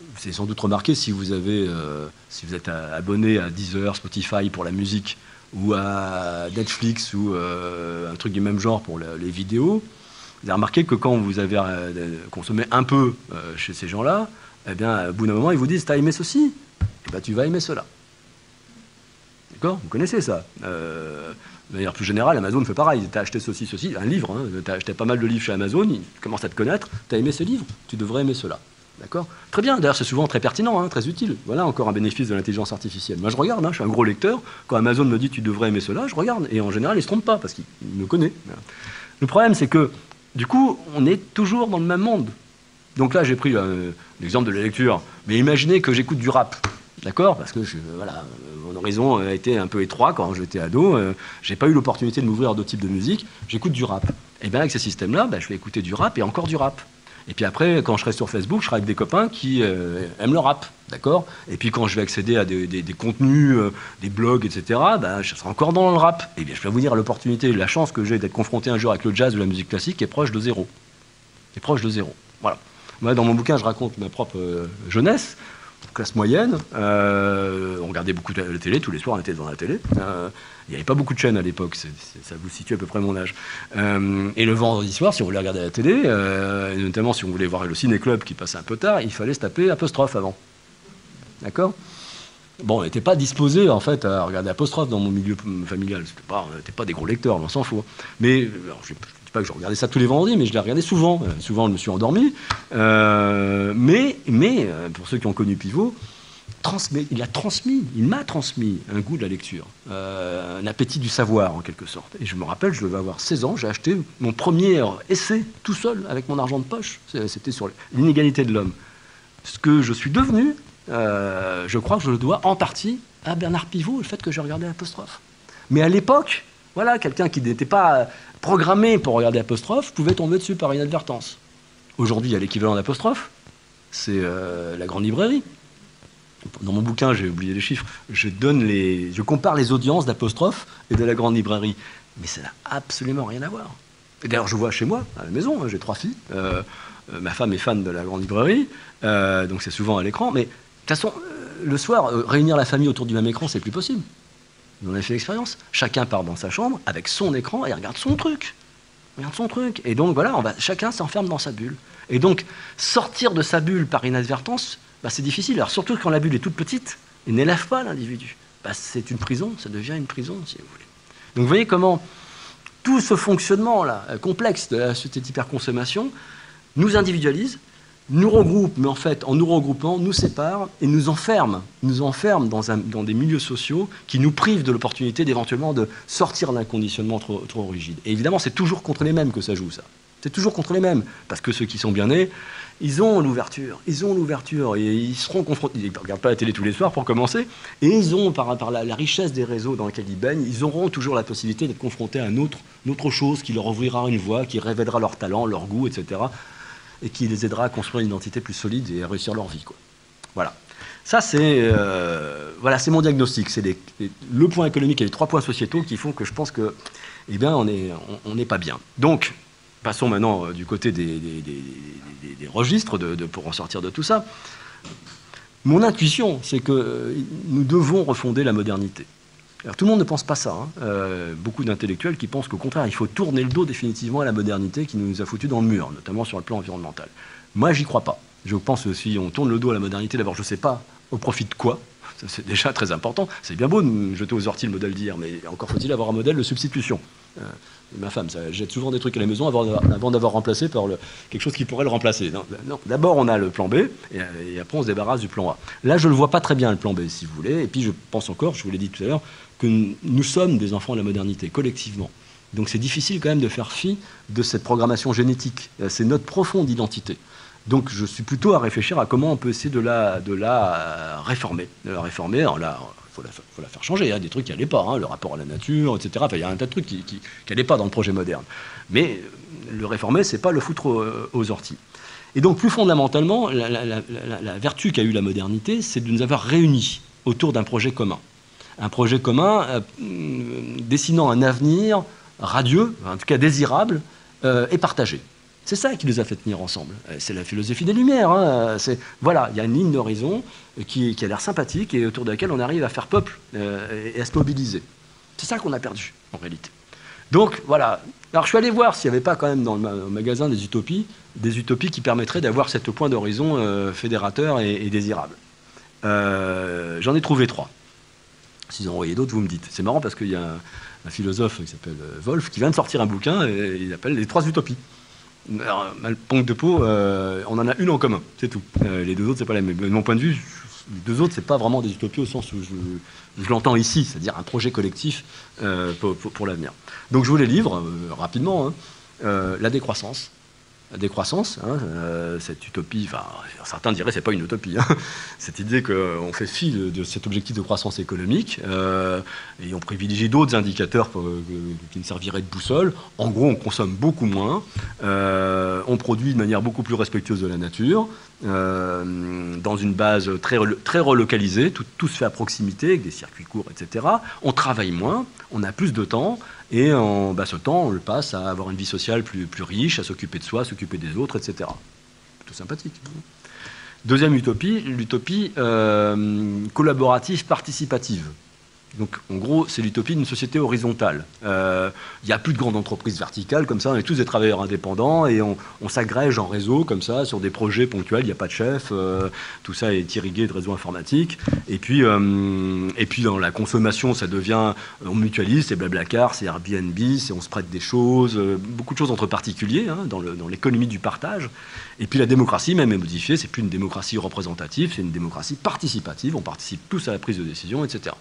vous avez sans doute remarqué, si vous, vous êtes abonné à Deezer, Spotify pour la musique, ou à Netflix ou euh, un truc du même genre pour les vidéos, vous avez remarqué que quand vous avez euh, consommé un peu euh, chez ces gens-là, eh bien, au bout d'un moment, ils vous disent T'as aimé ceci? Eh ben, Tu vas aimer cela. D'accord? Vous connaissez ça. de manière plus générale, Amazon fait pareil. Tu as acheté ceci, ceci, un livre. Hein, tu as acheté pas mal de livres chez Amazon, ils commencent à te connaître. Tu as aimé ce livre? Tu devrais aimer cela. D'accord Très bien, d'ailleurs c'est souvent très pertinent, hein, très utile. Voilà encore un bénéfice de l'intelligence artificielle. Moi je regarde, hein, je suis un gros lecteur. Quand Amazon me dit tu devrais aimer cela, je regarde. Et en général il ne se trompe pas parce qu'il me connaît. Le problème c'est que du coup on est toujours dans le même monde. Donc là j'ai pris euh, l'exemple de la lecture. Mais imaginez que j'écoute du rap. D'accord Parce que voilà, mon horizon a été un peu étroit quand j'étais ado. Euh, j'ai pas eu l'opportunité de m'ouvrir à d'autres types de musique. J'écoute du rap. Et bien avec ces systèmes-là, ben, je vais écouter du rap et encore du rap. Et puis après, quand je serai sur Facebook, je serai avec des copains qui euh, aiment le rap, d'accord? Et puis quand je vais accéder à des, contenus, euh, des blogs, etc., ben, je serai encore dans le rap. Et bien, je vais vous dire l'opportunité, la chance que j'ai d'être confronté un jour avec le jazz ou la musique classique est proche de zéro. Est proche de zéro. Voilà. Moi, dans mon bouquin, je raconte ma propre euh, jeunesse classe moyenne. Euh, on regardait beaucoup la télé, tous les soirs on était devant la télé. Euh, il n'y avait pas beaucoup de chaînes à l'époque, ça vous situe à peu près mon âge. Euh, et le vendredi soir, si on voulait regarder la télé, notamment si on voulait voir le ciné-club qui passait un peu tard, il fallait se taper apostrophe avant. D'accord? Bon, on n'était pas disposé en fait à regarder apostrophe dans mon milieu familial. on n'était pas des gros lecteurs, on s'en fout. Mais je, pas que je regardais ça tous les vendredis, mais je l'ai regardé souvent. Euh, souvent, je me suis endormi. Euh, mais, mais euh, pour ceux qui ont connu Pivot, il a transmis, il m'a transmis un goût de la lecture, un appétit du savoir en quelque sorte. Et je me rappelle, je devais avoir 16 ans, j'ai acheté mon premier essai tout seul avec mon argent de poche. C'était sur l'inégalité de l'homme. Ce que je suis devenu, je crois que je le dois en partie à Bernard Pivot, le fait que j'ai regardé l'apostrophe. Mais à l'époque, voilà, quelqu'un qui n'était pas programmé pour regarder apostrophe pouvait tomber dessus par inadvertance. Aujourd'hui, il y a l'équivalent d'apostrophe, c'est euh, la grande librairie. Dans mon bouquin, j'ai oublié les chiffres, je, compare les audiences d'apostrophe et de la grande librairie. Mais ça n'a absolument rien à voir. D'ailleurs, je vois chez moi, à la maison, hein, j'ai trois filles. Euh, euh, ma femme est fan de la grande librairie, donc c'est souvent à l'écran. Mais toute façon, le soir, réunir la famille autour du même écran, c'est plus possible. On a fait l'expérience. Chacun part dans sa chambre avec son écran et regarde son truc. Regarde son truc. Et donc voilà, on va, chacun s'enferme dans sa bulle. Et donc, sortir de sa bulle par inadvertance, bah, c'est difficile. Alors surtout quand la bulle est toute petite et n'élève pas l'individu. Bah, c'est une prison, ça devient une prison, si vous voulez. Donc vous voyez comment tout ce fonctionnement-là, euh, complexe de la société d'hyperconsommation, nous individualise, nous regroupe, mais en fait, en nous regroupant, nous sépare et nous enferme, nous enferme dans, des milieux sociaux qui nous privent de l'opportunité d'éventuellement de sortir d'un conditionnement trop, rigide. Et évidemment, c'est toujours contre les mêmes que ça joue, ça. C'est toujours contre les mêmes, parce que ceux qui sont bien nés, ils ont l'ouverture, ils ont l'ouverture, et ils seront confrontés, ils ne regardent pas la télé tous les soirs pour commencer, et ils ont, par, la, richesse des réseaux dans lesquels ils baignent, ils auront toujours la possibilité d'être confrontés à une autre, autre chose qui leur ouvrira une voie, qui révélera leur talent, leur goût, etc et qui les aidera à construire une identité plus solide et à réussir leur vie. Quoi. Voilà. Ça, c'est euh, voilà, mon diagnostic. C'est le point économique et les trois points sociétaux qui font que je pense que, eh bien, on n'est on, pas bien. Donc, passons maintenant euh, du côté des, des, registres pour en sortir de tout ça. Mon intuition, c'est que euh, nous devons refonder la modernité tout le monde ne pense pas ça. Hein. Euh, beaucoup d'intellectuels qui pensent qu'au contraire, il faut tourner le dos définitivement à la modernité qui nous a foutu dans le mur, notamment sur le plan environnemental. Moi, j'y crois pas. Je pense que si on tourne le dos à la modernité, d'abord, je ne sais pas au profit de quoi. c'est déjà très important. C'est bien beau de jeter aux orties le modèle d'hier, mais encore faut-il avoir un modèle de substitution. Euh, ma femme, ça jette souvent des trucs à la maison avant, d'avoir remplacé par quelque chose qui pourrait le remplacer. Non, D'abord, on a le plan B, et, après, on se débarrasse du plan A. Là, je ne le vois pas très bien, le plan B, si vous voulez. Et puis, je pense encore, je vous l'ai dit tout à l'heure, nous sommes des enfants de la modernité, collectivement. Donc, c'est difficile quand même de faire fi de cette programmation génétique. C'est notre profonde identité. Donc je suis plutôt à réfléchir à comment on peut essayer de la, la réformer. De la réformer, il faut, la, faire changer. Il y a des trucs qui n'allaient pas, hein, le rapport à la nature, etc. Il y a un tas de trucs qui n'allaient pas dans le projet moderne. Mais le réformer, c'est pas le foutre aux, orties. Et donc, plus fondamentalement, la, vertu qu'a eu la modernité, c'est de nous avoir réunis autour d'un projet commun. Un projet commun euh, dessinant un avenir radieux, en tout cas désirable, euh, et partagé. C'est ça qui nous a fait tenir ensemble. Euh, c'est la philosophie des Lumières. Hein. voilà, il y a une ligne d'horizon qui, a l'air sympathique et autour de laquelle on arrive à faire peuple et à se mobiliser. C'est ça qu'on a perdu, en réalité. Donc voilà. Alors je suis allé voir s'il n'y avait pas quand même dans le magasin des utopies, des utopies qui permettraient d'avoir cette point d'horizon fédérateur et, désirable. J'en ai trouvé trois. Si vous en d'autres, vous me dites. C'est marrant parce qu'il y a un, philosophe qui s'appelle Wolf qui vient de sortir un bouquin et il appelle les trois utopies. Alors, de peau, euh, on en a une en commun, c'est tout. Euh, les deux autres, c'est pas la même. De mon point de vue, les deux autres, c'est pas vraiment des utopies au sens où je, l'entends ici, c'est-à-dire un projet collectif euh, pour, l'avenir. Donc je vous les livre rapidement. Hein. la décroissance, décroissance, hein, euh, cette utopie, enfin, certains diraient c'est pas une utopie, hein. cette idée qu'on fait fi de, cet objectif de croissance économique euh, et on privilégie d'autres indicateurs euh, qui ne serviraient de boussole. En gros, on consomme beaucoup moins, on produit de manière beaucoup plus respectueuse de la nature, dans une base très, très relocalisée, tout, tout, se fait à proximité, avec des circuits courts, etc. On travaille moins, on a plus de temps, et en, bah, ce temps, on le passe à avoir une vie sociale plus, riche, à s'occuper de soi, s'occuper des autres, etc. Plutôt sympathique. Deuxième utopie, l'utopie euh, collaborative participative. Donc, en gros, c'est l'utopie d'une société horizontale. Euh, il n'y a plus de grandes entreprises verticales comme ça, on est tous des travailleurs indépendants et on, s'agrège en réseau comme ça sur des projets ponctuels, il n'y a pas de chef, euh, tout ça est irrigué de réseaux informatiques. Et puis, euh, et puis dans la consommation, ça devient, on mutualise, c'est Blablacar, c'est Airbnb, c'est on se prête des choses, beaucoup de choses entre particuliers hein, dans l'économie du partage. Et puis la démocratie même est modifiée, c'est plus une démocratie représentative, c'est une démocratie participative, on participe tous à la prise de décision, etc.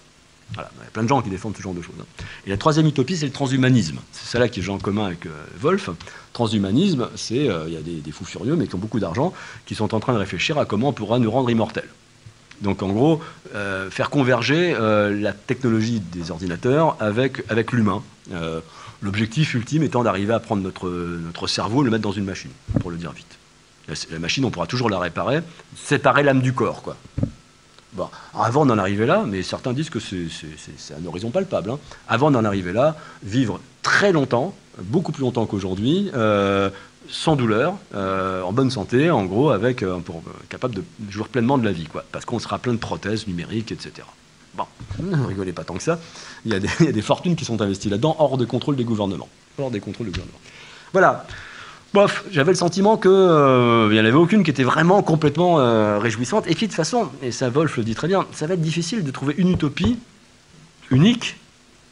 Il y a plein de gens qui défendent ce genre de choses. Hein. Et la troisième utopie, c'est le transhumanisme. C'est celle-là qui est en commun avec euh, Wolf. Transhumanisme, c'est euh, il y a des, fous furieux, mais qui ont beaucoup d'argent, qui sont en train de réfléchir à comment on pourra nous rendre immortels. Donc en gros, euh, faire converger la technologie des ordinateurs avec, avec l'humain. L'objectif ultime étant d'arriver à prendre notre, notre cerveau et le mettre dans une machine, pour le dire vite. La, la machine, on pourra toujours la réparer, séparer l'âme du corps. Quoi. Bon, avant d'en arriver là, mais certains disent que c'est un horizon palpable, hein. avant d'en arriver là, vivre très longtemps, beaucoup plus longtemps qu'aujourd'hui, euh, sans douleur, euh, en bonne santé, en gros, avec, euh, capable de jouir pleinement de la vie, quoi, parce qu'on sera plein de prothèses numériques, etc. Bon, ne rigolez pas tant que ça. Il y a des, il y a des fortunes qui sont investies là-dedans, hors de contrôle des gouvernements. Hors des contrôles des gouvernements. Voilà. Bof, j'avais le sentiment qu'il euh, n'y en avait aucune qui était vraiment complètement euh, réjouissante. Et puis de toute façon, et ça Wolf le dit très bien, ça va être difficile de trouver une utopie unique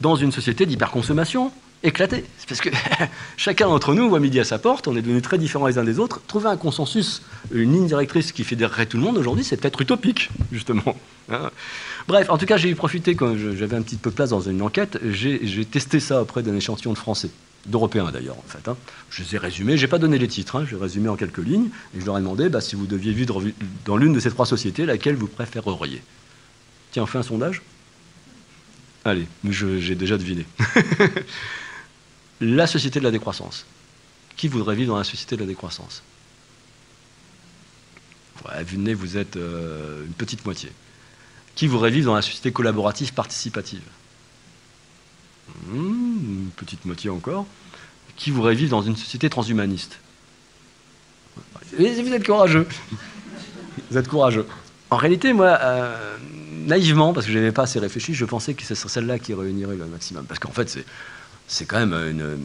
dans une société d'hyperconsommation éclatée. Parce que chacun d'entre nous voit midi à sa porte, on est devenus très différents les uns des autres. Trouver un consensus, une ligne directrice qui fédérerait tout le monde aujourd'hui, c'est peut-être utopique, justement. Hein. Bref, en tout cas, j'ai eu profité, quand j'avais un petit peu de place dans une enquête, j'ai testé ça auprès d'un échantillon de Français d'Européens d'ailleurs en fait. Hein. Je les ai résumés, j'ai pas donné les titres, hein. j'ai résumé en quelques lignes, et je leur ai demandé bah, si vous deviez vivre dans l'une de ces trois sociétés, laquelle vous préféreriez? Tiens, on fait un sondage Allez, j'ai déjà deviné. la société de la décroissance. Qui voudrait vivre dans la société de la décroissance? Ouais, Vu de nez, vous êtes euh, une petite moitié. Qui voudrait vivre dans la société collaborative participative? Une petite moitié encore, qui voudrait vivre dans une société transhumaniste. vous êtes courageux. Vous êtes courageux. En réalité, moi, euh, naïvement, parce que je n'avais pas assez réfléchi, je pensais que ce serait celle-là qui réunirait le maximum. Parce qu'en fait, c'est quand même une,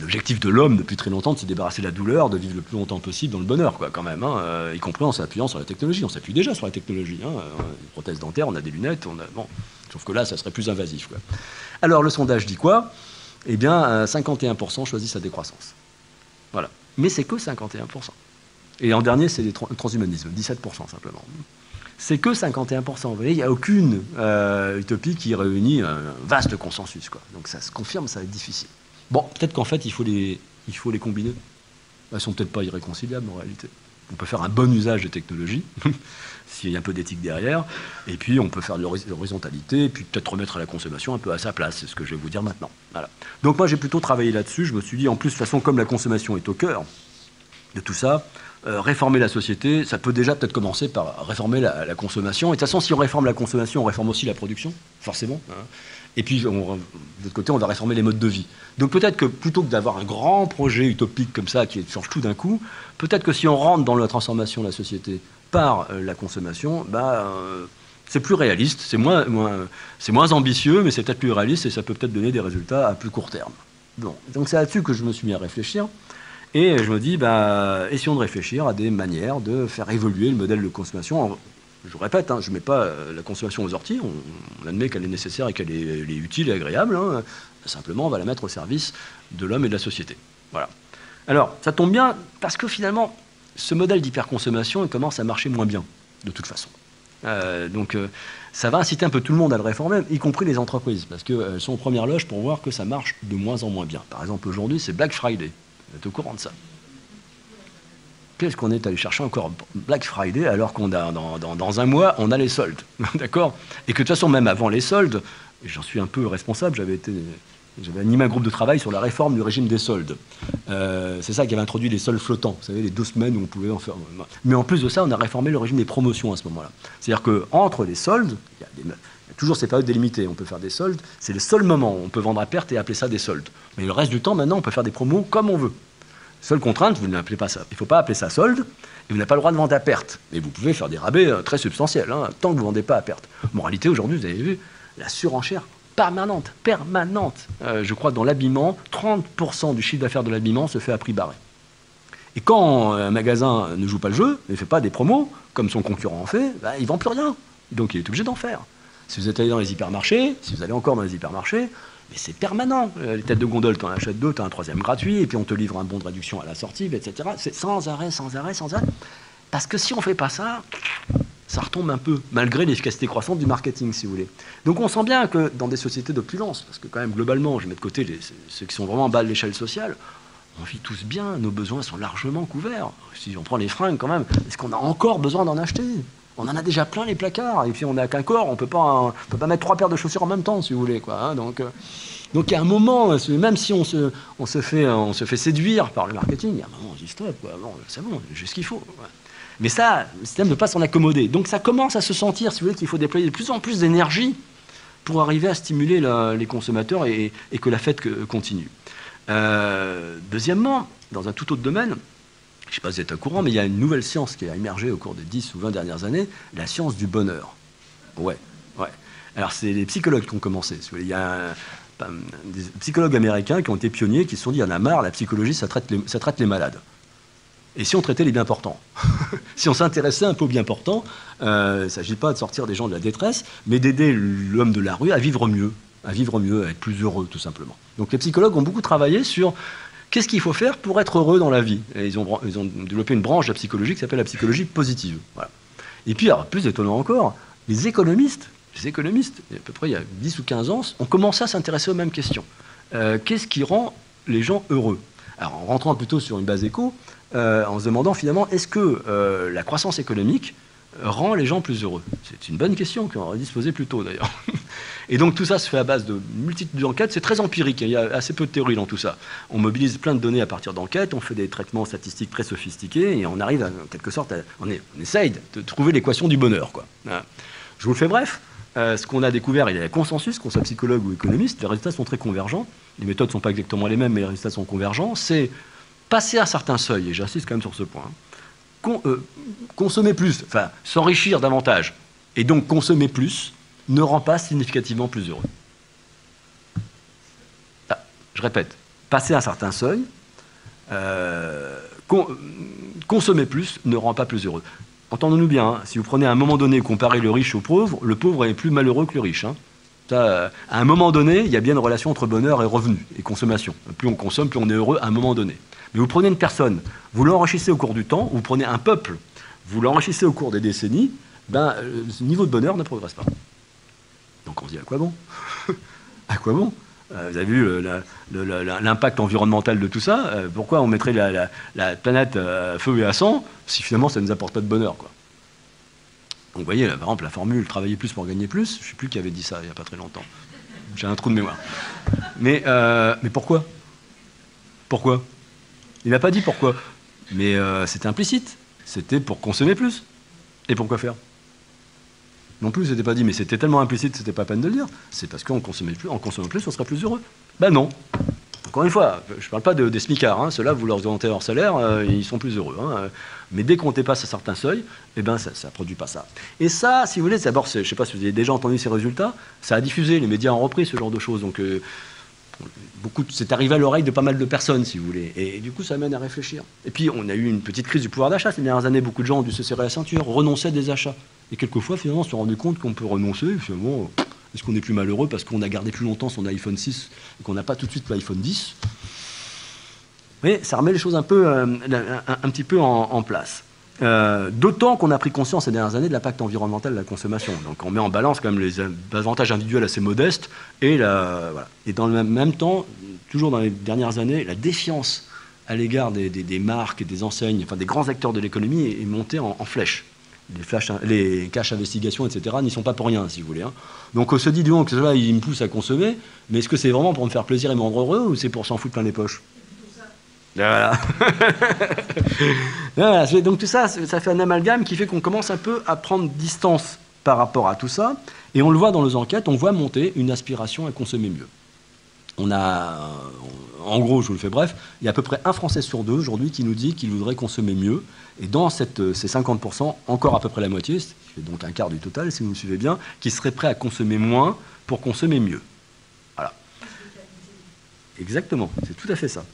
l'objectif de l'homme depuis très longtemps de se débarrasser de la douleur, de vivre le plus longtemps possible dans le bonheur, quoi, quand même, hein, euh, y compris en s'appuyant sur la technologie. On s'appuie déjà sur la technologie. Hein, euh, une prothèse dentaire, on a des lunettes, on a, bon, sauf que là, ça serait plus invasif. Quoi. Alors, le sondage dit quoi? Eh bien, 51% choisissent la décroissance. Voilà. Mais c'est que 51%. Et en dernier, c'est le transhumanisme, 17% simplement. C'est que 51%. Vous voyez, il n'y a aucune utopie qui réunit un vaste consensus. Donc ça se confirme, ça va être difficile. Bon, peut-être qu'en fait, il faut les, il faut les combiner. Elles ne sont peut-être pas irréconciliables en réalité. On peut faire un bon usage des technologies, s'il y a un peu d'éthique derrière, et puis on peut faire de l'horizontalité, et puis peut-être remettre la consommation un peu à sa place, c'est ce que je vais vous dire maintenant. Voilà. Donc moi j'ai plutôt travaillé là-dessus, je me suis dit, en plus, de toute façon, comme la consommation est au cœur de tout ça, euh, réformer la société, ça peut déjà peut-être commencer par réformer la, consommation. Et de toute façon, si on réforme la consommation, on réforme aussi la production, forcément. Hein. Et puis, de l'autre côté, on va réformer les modes de vie. Donc peut-être que plutôt que d'avoir un grand projet utopique comme ça qui change tout d'un coup, peut-être que si on rentre dans la transformation de la société par euh, la consommation, bah, euh, c'est plus réaliste, c'est moins, ambitieux, mais c'est peut-être plus réaliste et ça peut peut-être donner des résultats à plus court terme. Donc c'est là-dessus que je me suis mis à réfléchir. Et je me dis, bah, essayons de réfléchir à des manières de faire évoluer le modèle de consommation je répète, hein, je ne mets pas euh, la consommation aux orties, on, admet qu'elle est nécessaire et qu'elle est, utile et agréable, hein. simplement on va la mettre au service de l'homme et de la société. Voilà. Alors, ça tombe bien parce que finalement, ce modèle d'hyperconsommation commence à marcher moins bien, de toute façon. Euh, donc, euh, ça va inciter un peu tout le monde à le réformer, y compris les entreprises, parce qu'elles sont aux premières loges pour voir que ça marche de moins en moins bien. Par exemple, aujourd'hui, c'est Black Friday. Vous êtes au courant de ça qu'est-ce qu'on est allé chercher encore Black Friday alors qu'on a dans, un mois on a les soldes, d'accord? Et que de toute façon même avant les soldes, j'en suis un peu responsable, j'avais été j'avais animé un groupe de travail sur la réforme du régime des soldes. Euh, c'est ça qui avait introduit les soldes flottants, vous savez, les deux semaines où on pouvait en faire. Mais en plus de ça, on a réformé le régime des promotions à ce moment-là. C'est-à-dire qu'entre les soldes, il y, a toujours ces périodes délimitées, on peut faire des soldes, c'est le seul moment où on peut vendre à perte et appeler ça des soldes. Mais le reste du temps, maintenant, on peut faire des promos comme on veut. Seule contrainte, vous n'appelez pas ça. Il ne faut pas appeler ça solde, et vous n'avez pas le droit de vendre à perte. Mais vous pouvez faire des rabais euh, très substantiels, hein, tant que vous ne vendez pas à perte. Moralité, aujourd'hui, vous avez vu, la surenchère permanente, permanente. Euh, je crois que dans l'habillement, 30% du chiffre d'affaires de l'habillement se fait à prix barré. Et quand un magasin ne joue pas le jeu, ne fait pas des promos, comme son concurrent en fait, bah, il ne vend plus rien. Donc il est obligé d'en faire. Si vous êtes allé dans les hypermarchés, si vous allez encore dans les hypermarchés, mais c'est permanent. Euh, les têtes de gondole, tu en achètes deux, tu as un troisième gratuit, et puis on te livre un bon de réduction à la sortie, etc. C'est sans arrêt, sans arrêt, sans arrêt. Parce que si on ne fait pas ça, ça retombe un peu, malgré l'efficacité croissante du marketing, si vous voulez. Donc on sent bien que dans des sociétés d'opulence, parce que quand même, globalement, je mets de côté ceux qui sont vraiment en bas de l'échelle sociale, on vit tous bien, nos besoins sont largement couverts. Si on prend les fringues quand même, est-ce qu'on a encore besoin d'en acheter? On en a déjà plein les placards, et puis on n'a qu'un corps, on ne peut pas mettre trois paires de chaussures en même temps, si vous voulez. Quoi, hein. donc, euh, donc il y a un moment, même si on se, on se, fait, on se fait séduire par le marketing, il y a un moment, on dit stop, c'est bon, j'ai ce qu'il faut. Mais ça, le système ne peut pas s'en accommoder. Donc ça commence à se sentir, si vous voulez, qu'il faut déployer de plus en plus d'énergie pour arriver à stimuler les consommateurs et, que la fête continue. Euh, deuxièmement, dans un tout autre domaine, je ne sais pas si vous êtes au courant, mais il y a une nouvelle science qui a émergé au cours des 10 ou 20 dernières années, la science du bonheur. Ouais, ouais. Alors, c'est les psychologues qui ont commencé. Il y a des psychologues américains qui ont été pionniers, qui se sont dit, il y en a marre, la psychologie, ça traite les, ça traite les malades. Et si on traitait les bien portants Si on s'intéressait un peu aux bien portants, euh, il ne s'agit pas de sortir des gens de la détresse, mais d'aider l'homme de la rue à vivre mieux, à vivre mieux, à être plus heureux, tout simplement. Donc les psychologues ont beaucoup travaillé sur Qu'est-ce qu'il faut faire pour être heureux dans la vie ils, ont, développé une branche de la psychologie qui s'appelle la psychologie positive. Et puis, plus étonnant encore, les économistes, les économistes, à peu près il y a 10 ou 15 ans, ont commencé à s'intéresser aux mêmes questions. Euh, qu'est-ce qui rend les gens heureux? Alors, en rentrant plutôt sur une base éco, euh, en se demandant finalement, est-ce que euh, la croissance économique rend les gens plus heureux? C'est une bonne question qu'on aurait dû plus tôt d'ailleurs. Et donc tout ça se fait à base de multitudes d'enquêtes, c'est très empirique, hein. il y a assez peu de théorie dans tout ça. On mobilise plein de données à partir d'enquêtes, on fait des traitements statistiques très sophistiqués et on arrive en quelque sorte, à, on, essaye de trouver l'équation du bonheur. Je vous le fais bref. Euh, ce qu'on a découvert, il y a un consensus, qu'on soit psychologue ou économiste, les résultats sont très convergents. Les méthodes ne sont pas exactement les mêmes, mais les résultats sont convergents. C'est passer à certains seuils, et j'insiste quand même sur ce point, euh, consommer plus, enfin s'enrichir davantage, et donc consommer plus, ne rend pas significativement plus heureux. Ah, je répète, passer un certain seuil, euh, consommer plus ne rend pas plus heureux. Entendons-nous bien, hein, si vous prenez à un moment donné, comparez le riche au pauvre, le pauvre est plus malheureux que le riche. Hein. Euh, à un moment donné, il y a bien une relation entre bonheur et revenu et consommation. Plus on consomme, plus on est heureux à un moment donné. Mais vous prenez une personne, vous l'enrichissez au cours du temps, vous prenez un peuple, vous l'enrichissez au cours des décennies, ben, euh, le niveau de bonheur ne progresse pas. Donc on se dit à quoi bon À quoi bon euh, vous avez vu l'impact environnemental de tout ça. pourquoi on mettrait la, planète à feu et à sang si finalement ça ne nous apporte pas de bonheur donc vous voyez, par exemple, la formule travailler plus pour gagner plus, je ne sais plus qui avait dit ça il n'y a pas très longtemps. J'ai un trou de mémoire. Euh, mais pourquoi? Pourquoi? Il n'a pas dit pourquoi. Mais euh, c'était implicite. C'était pour consommer plus. Et pour quoi faire? Non plus, c'était pas dit, mais c'était tellement implicite, c'était pas peine de le dire. C'est parce qu'en consommant plus, plus, on sera plus heureux. Ben non. Encore une fois, je ne parle pas de, des smicards, hein. ceux-là, vous leur augmentez leur salaire, euh, ils sont plus heureux. Hein. Mais dès qu'on dépasse un certain seuil, eh ben, ça ne produit pas ça. Et ça, si vous voulez, d'abord, je ne sais pas si vous avez déjà entendu ces résultats, ça a diffusé, les médias ont repris ce genre de choses. Donc, euh, beaucoup, c'est arrivé à l'oreille de pas mal de personnes, si vous voulez. Et, du coup, ça amène à réfléchir. Et puis, on a eu une petite crise du pouvoir d'achat ces dernières années. Beaucoup de gens ont dû se serrer la ceinture, renoncer à des achats. Et quelquefois, finalement, on se rendu compte qu'on peut renoncer, finalement, est-ce qu'on est plus malheureux parce qu'on a gardé plus longtemps son iPhone 6 et qu'on n'a pas tout de suite l'iPhone 10 oui, ça remet les choses un, peu, euh, un, petit peu en, place. Euh, d'autant qu'on a pris conscience ces dernières années de l'impact environnemental de la consommation. Donc on met en balance quand même les avantages individuels assez modestes et, dans le même, temps, toujours dans les dernières années, la défiance à l'égard des, marques et des enseignes, enfin des grands acteurs de l'économie est, montée en, flèche. Les, flash, les caches investigations, etc., n'y sont pas pour rien, si vous voulez. Hein. Donc on se dit, du que cela, il me pousse à consommer, mais est-ce que c'est vraiment pour me faire plaisir et me rendre heureux ou c'est pour s'en foutre plein les poches? Voilà. Donc tout ça, ça fait un amalgame qui fait qu'on commence un peu à prendre distance par rapport à tout ça. Et on le voit dans nos enquêtes, on voit monter une aspiration à consommer mieux. On a, en gros, je vous le fais bref, il y a à peu près un Français sur deux aujourd'hui qui nous dit qu'il voudrait consommer mieux. Et dans cette, ces 50%, encore à peu près la moitié, c'est donc un quart du total, si vous me suivez bien, qui serait prêt à consommer moins pour consommer mieux. Voilà. Exactement, c'est tout à fait ça.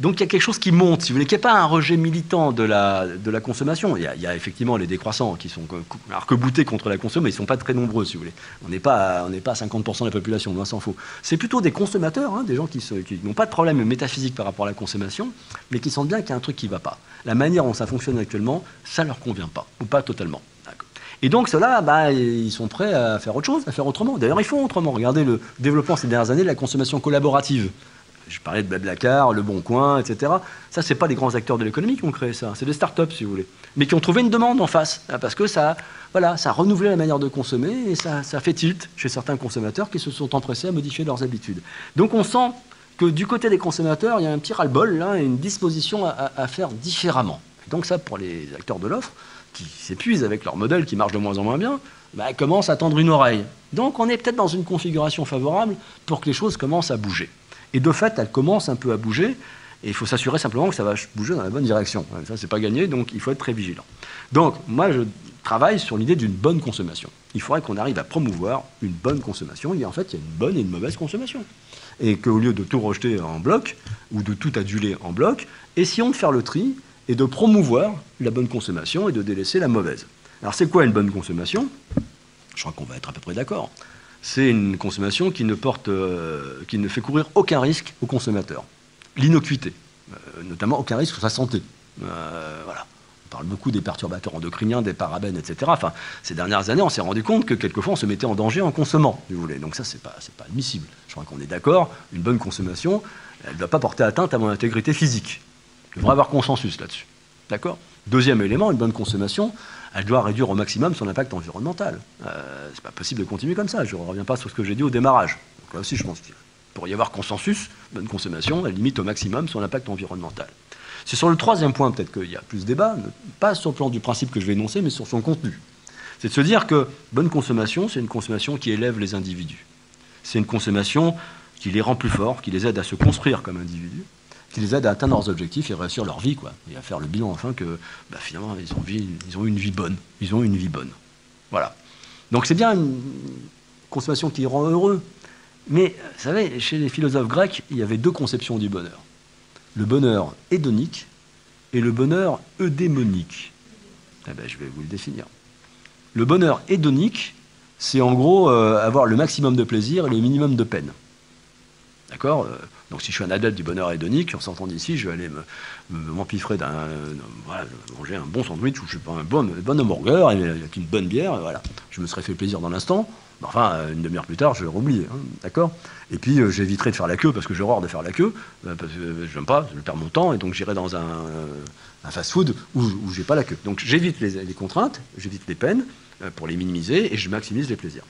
Donc il y a quelque chose qui monte, si vous voulez, qui n'est pas un rejet militant de la, de la consommation. Il y, a, effectivement les décroissants qui sont arc-boutés contre la consommation, mais ils ne sont pas très nombreux, si vous voulez. On n'est pas, pas à 50% de la population, loin s'en faut. C'est plutôt des consommateurs, hein, des gens qui, n'ont pas de problème métaphysique par rapport à la consommation, mais qui sentent bien qu'il y a un truc qui ne va pas. La manière dont ça fonctionne actuellement, ça ne leur convient pas, ou pas totalement. Et donc, ceux-là, bah, ils sont prêts à faire autre chose, à faire autrement. D'ailleurs, ils font autrement. Regardez le développement ces dernières années de la consommation collaborative je parlais de Blablacar, Le Bon Coin, etc. Ça, ce pas les grands acteurs de l'économie qui ont créé ça, c'est des start-up, si vous voulez, mais qui ont trouvé une demande en face, hein, parce que ça, voilà, ça a renouvelé la manière de consommer et ça, fait tilt chez certains consommateurs qui se sont empressés à modifier leurs habitudes. Donc on sent que du côté des consommateurs, il y a un petit ras-le-bol, là, et une disposition à, faire différemment. donc ça, pour les acteurs de l'offre, qui s'épuisent avec leur modèle qui marche de moins en moins bien, bah, commencent à tendre une oreille. Donc on est peut-être dans une configuration favorable pour que les choses commencent à bouger. Et de fait, elle commence un peu à bouger. Et il faut s'assurer simplement que ça va bouger dans la bonne direction. Ça, c'est pas gagné, donc il faut être très vigilant. Donc, moi, je travaille sur l'idée d'une bonne consommation. Il faudrait qu'on arrive à promouvoir une bonne consommation. Et en fait, il y a une bonne et une mauvaise consommation. Et qu'au lieu de tout rejeter en bloc, ou de tout aduler en bloc, essayons de faire le tri et de promouvoir la bonne consommation et de délaisser la mauvaise. Alors, c'est quoi une bonne consommation? Je crois qu'on va être à peu près d'accord c'est une consommation qui ne, porte, euh, qui ne fait courir aucun risque au consommateur. L'innocuité, euh, notamment aucun risque sur sa santé. Euh, voilà. On parle beaucoup des perturbateurs endocriniens, des parabènes, etc. Enfin, ces dernières années, on s'est rendu compte que quelquefois on se mettait en danger en consommant, si vous voulez. Donc ça, c'est pas, pas admissible. Je crois qu'on est d'accord. Une bonne consommation, elle ne doit pas porter atteinte à mon intégrité physique. Il devrait avoir consensus là-dessus. D'accord? Deuxième élément, une bonne consommation, elle doit réduire au maximum son impact environnemental. Euh, c'est pas possible de continuer comme ça. Je ne reviens pas sur ce que j'ai dit au démarrage. Donc là aussi, je pense qu'il pourrait y avoir consensus. Bonne consommation, elle limite au maximum son impact environnemental. C'est sur le troisième point, peut-être qu'il y a plus de débat, pas sur le plan du principe que je vais énoncer, mais sur son contenu. C'est de se dire que bonne consommation, c'est une consommation qui élève les individus. C'est une consommation qui les rend plus forts, qui les aide à se construire comme individus, qui les aide à atteindre leurs objectifs et réussir leur vie, quoi, et à faire le bilan enfin que bah, finalement ils ont, ils ont eu une vie bonne, ils ont une vie bonne. Voilà. Donc c'est bien une consommation qui rend heureux, Mais, vous savez, chez les philosophes grecs, il y avait deux conceptions du bonheur. Le bonheur hédonique et le bonheur eudémonique. Eh ben, je vais vous le définir. Le bonheur hédonique, c'est en gros euh, avoir le maximum de plaisir et le minimum de peine. D'accord euh, Donc si je suis un adepte du bonheur hédonique, en sortant d'ici, je vais aller m'empiffrer d'un, voilà, manger un bon sandwich ou je sais pas un bon, bon hamburger avec une bonne bière, voilà. Je me serais fait plaisir dans l'instant. Enfin, une demi-heure plus tard, je vais oublié, hein, d'accord? Et puis, euh, j'éviterai de faire la queue parce que j'ai horreur de faire la queue, parce que je n'aime pas, je perds mon temps, et donc j'irai dans un, fast-food où, où j'ai pas la queue. Donc j'évite les, contraintes, j'évite les peines, euh, pour les minimiser et je maximise les plaisirs.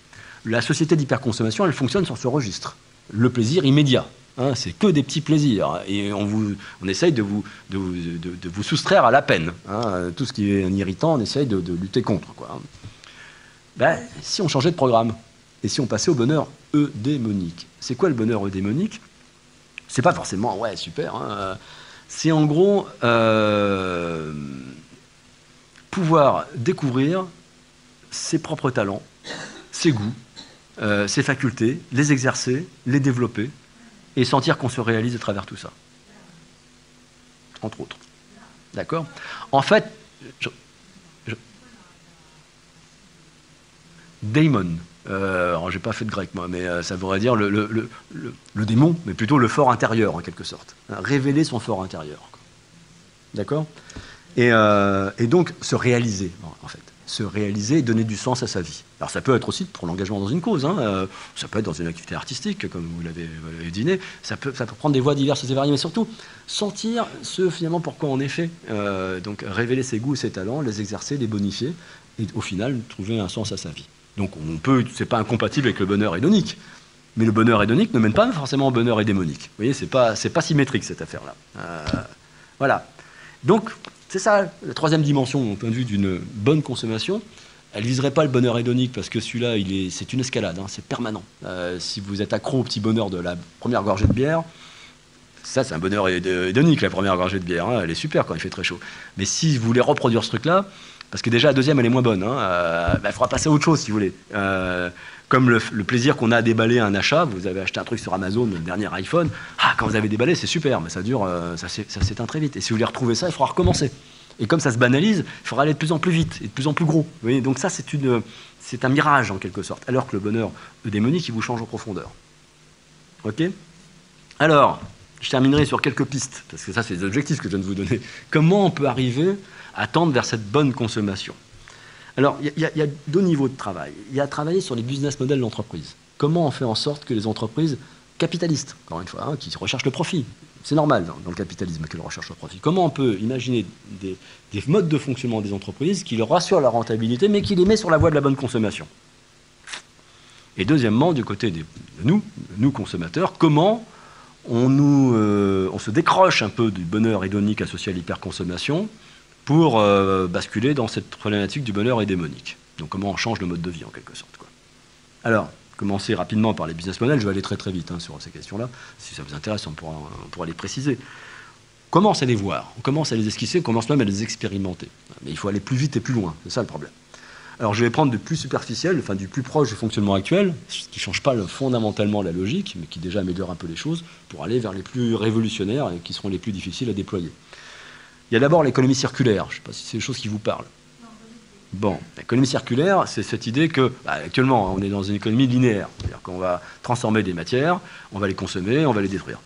La société d'hyperconsommation, elle fonctionne sur ce registre. Le plaisir immédiat. Hein, c'est que des petits plaisirs. Et on, vous, on essaye de vous, de, vous soustraire à la peine. Hein. Tout ce qui est irritant, on essaye de, lutter contre. Quoi. Ben, si on changeait de programme, et si on passait au bonheur eudémonique. C'est quoi le bonheur eudémonique? C'est pas forcément, ouais, super. Hein. C'est en gros euh, pouvoir découvrir ses propres talents, ses goûts, euh, ses facultés, les exercer, les développer et sentir qu'on se réalise à travers tout ça. Entre autres. D'accord? En fait, je, Daemon. Euh, alors, j'ai pas fait de grec, moi, mais euh, ça voudrait dire le, le, démon, mais plutôt le fort intérieur, en quelque sorte. Révéler son fort intérieur. D'accord? Et, et, donc, se réaliser, en fait se réaliser et donner du sens à sa vie. Alors ça peut être aussi pour l'engagement dans une cause, hein, euh, ça peut être dans une activité artistique, comme vous l'avez dîné, ça peut, prendre des voies diverses et variées, mais surtout sentir ce finalement pourquoi on est fait. Euh, donc révéler ses goûts ses talents, les exercer, les bonifier, et au final trouver un sens à sa vie. Donc on peut, c'est pas incompatible avec le bonheur hédonique, mais le bonheur hédonique ne mène pas forcément au bonheur hédémonique. Vous voyez, c'est pas, pas symétrique cette affaire-là. Euh, voilà. Donc c'est ça, la troisième dimension, au point de vue d'une bonne consommation. Elle ne viserait pas le bonheur hédonique parce que celui-là, c'est une escalade, hein, c'est permanent. Euh, si vous êtes accro au petit bonheur de la première gorgée de bière, ça, c'est un bonheur hédonique, la première gorgée de bière. Hein, elle est super quand il fait très chaud. Mais si vous voulez reproduire ce truc-là, parce que déjà la deuxième, elle est moins bonne, hein, euh, bah, il faudra passer à autre chose si vous voulez. Euh, comme le, plaisir qu'on a à déballer un achat, vous avez acheté un truc sur Amazon, le dernier iPhone, ah, quand vous avez déballé, c'est super, mais ça dure, euh, ça s'éteint très vite. Et si vous voulez retrouver ça, il faudra recommencer. Et comme ça se banalise, il faudra aller de plus en plus vite et de plus en plus gros. Donc ça, c'est un mirage en quelque sorte. Alors que le bonheur démonique, il vous change en profondeur. Ok? Alors, je terminerai sur quelques pistes, parce que ça, c'est les objectifs que je viens de vous donner. Comment on peut arriver à tendre vers cette bonne consommation? Alors, il y, a deux niveaux de travail. Il y a travailler sur les business models de l'entreprise. Comment on fait en sorte que les entreprises capitalistes, encore une fois, hein, qui recherchent le profit, c'est normal dans, le capitalisme qu'elles recherchent le profit. Comment on peut imaginer des, modes de fonctionnement des entreprises qui leur assurent la rentabilité, mais qui les met sur la voie de la bonne consommation? Et deuxièmement, du côté de nous, nous consommateurs, comment on, euh, on se décroche un peu du bonheur hédonique associé à l'hyperconsommation pour euh, basculer dans cette problématique du bonheur et démonique. Donc comment on change le mode de vie en quelque sorte. Quoi. Alors, commencer rapidement par les business models, je vais aller très très vite hein, sur ces questions-là. Si ça vous intéresse, on pourra, on pourra, les préciser. On commence à les voir, on commence à les esquisser, on commence même à les expérimenter. Mais il faut aller plus vite et plus loin, c'est ça le problème. Alors je vais prendre du plus superficiel, enfin du plus proche du fonctionnement actuel, ce qui ne change pas fondamentalement la logique, mais qui déjà améliore un peu les choses, pour aller vers les plus révolutionnaires et qui seront les plus difficiles à déployer. Il y a d'abord l'économie circulaire. Je ne sais pas si c'est des choses qui vous parlent. Bon, l'économie circulaire, c'est cette idée que, bah, actuellement, on est dans une économie linéaire. C'est-à-dire qu'on va transformer des matières, on va les consommer, on va les détruire.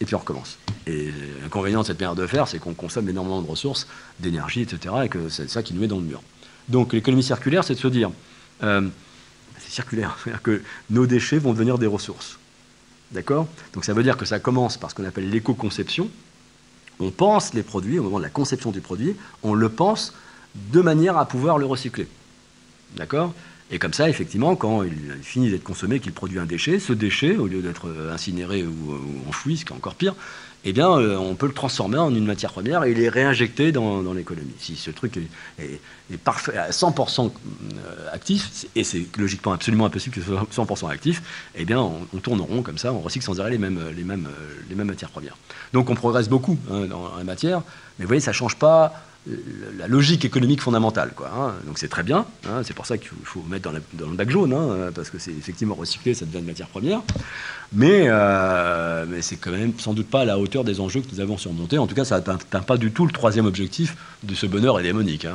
Et puis on recommence. Et l'inconvénient de cette manière de faire, c'est qu'on consomme énormément de ressources, d'énergie, etc., et que c'est ça qui nous met dans le mur. Donc l'économie circulaire, c'est de se dire, euh, c'est circulaire, c'est-à-dire que nos déchets vont devenir des ressources. D'accord? Donc ça veut dire que ça commence par ce qu'on appelle l'éco-conception, on pense les produits, au moment de la conception du produit, on le pense de manière à pouvoir le recycler. D'accord? Et comme ça, effectivement, quand il finit d'être consommé, qu'il produit un déchet, ce déchet, au lieu d'être incinéré ou, enfoui, ce qui est encore pire, eh euh, on peut le transformer en une matière première et il est réinjecté dans, l'économie. Si ce truc est, parfait, à 100% euh, actif, et c'est logiquement absolument impossible que ce soit 100% actif, eh bien, on, tourne en rond comme ça, on recycle sans arrêt les mêmes, mêmes matières premières. Donc, on progresse beaucoup hein, dans la matière, mais vous voyez, ça ne change pas la logique économique fondamentale. Hein. Donc c'est très bien, hein. c'est pour ça qu'il faut, mettre dans, le bac jaune, hein, parce que c'est effectivement recyclé, ça devient de matière première. Mais, euh, mais c'est quand même sans doute pas à la hauteur des enjeux que nous avons surmontés. En tout cas, ça n'atteint pas du tout le troisième objectif de ce bonheur démonique.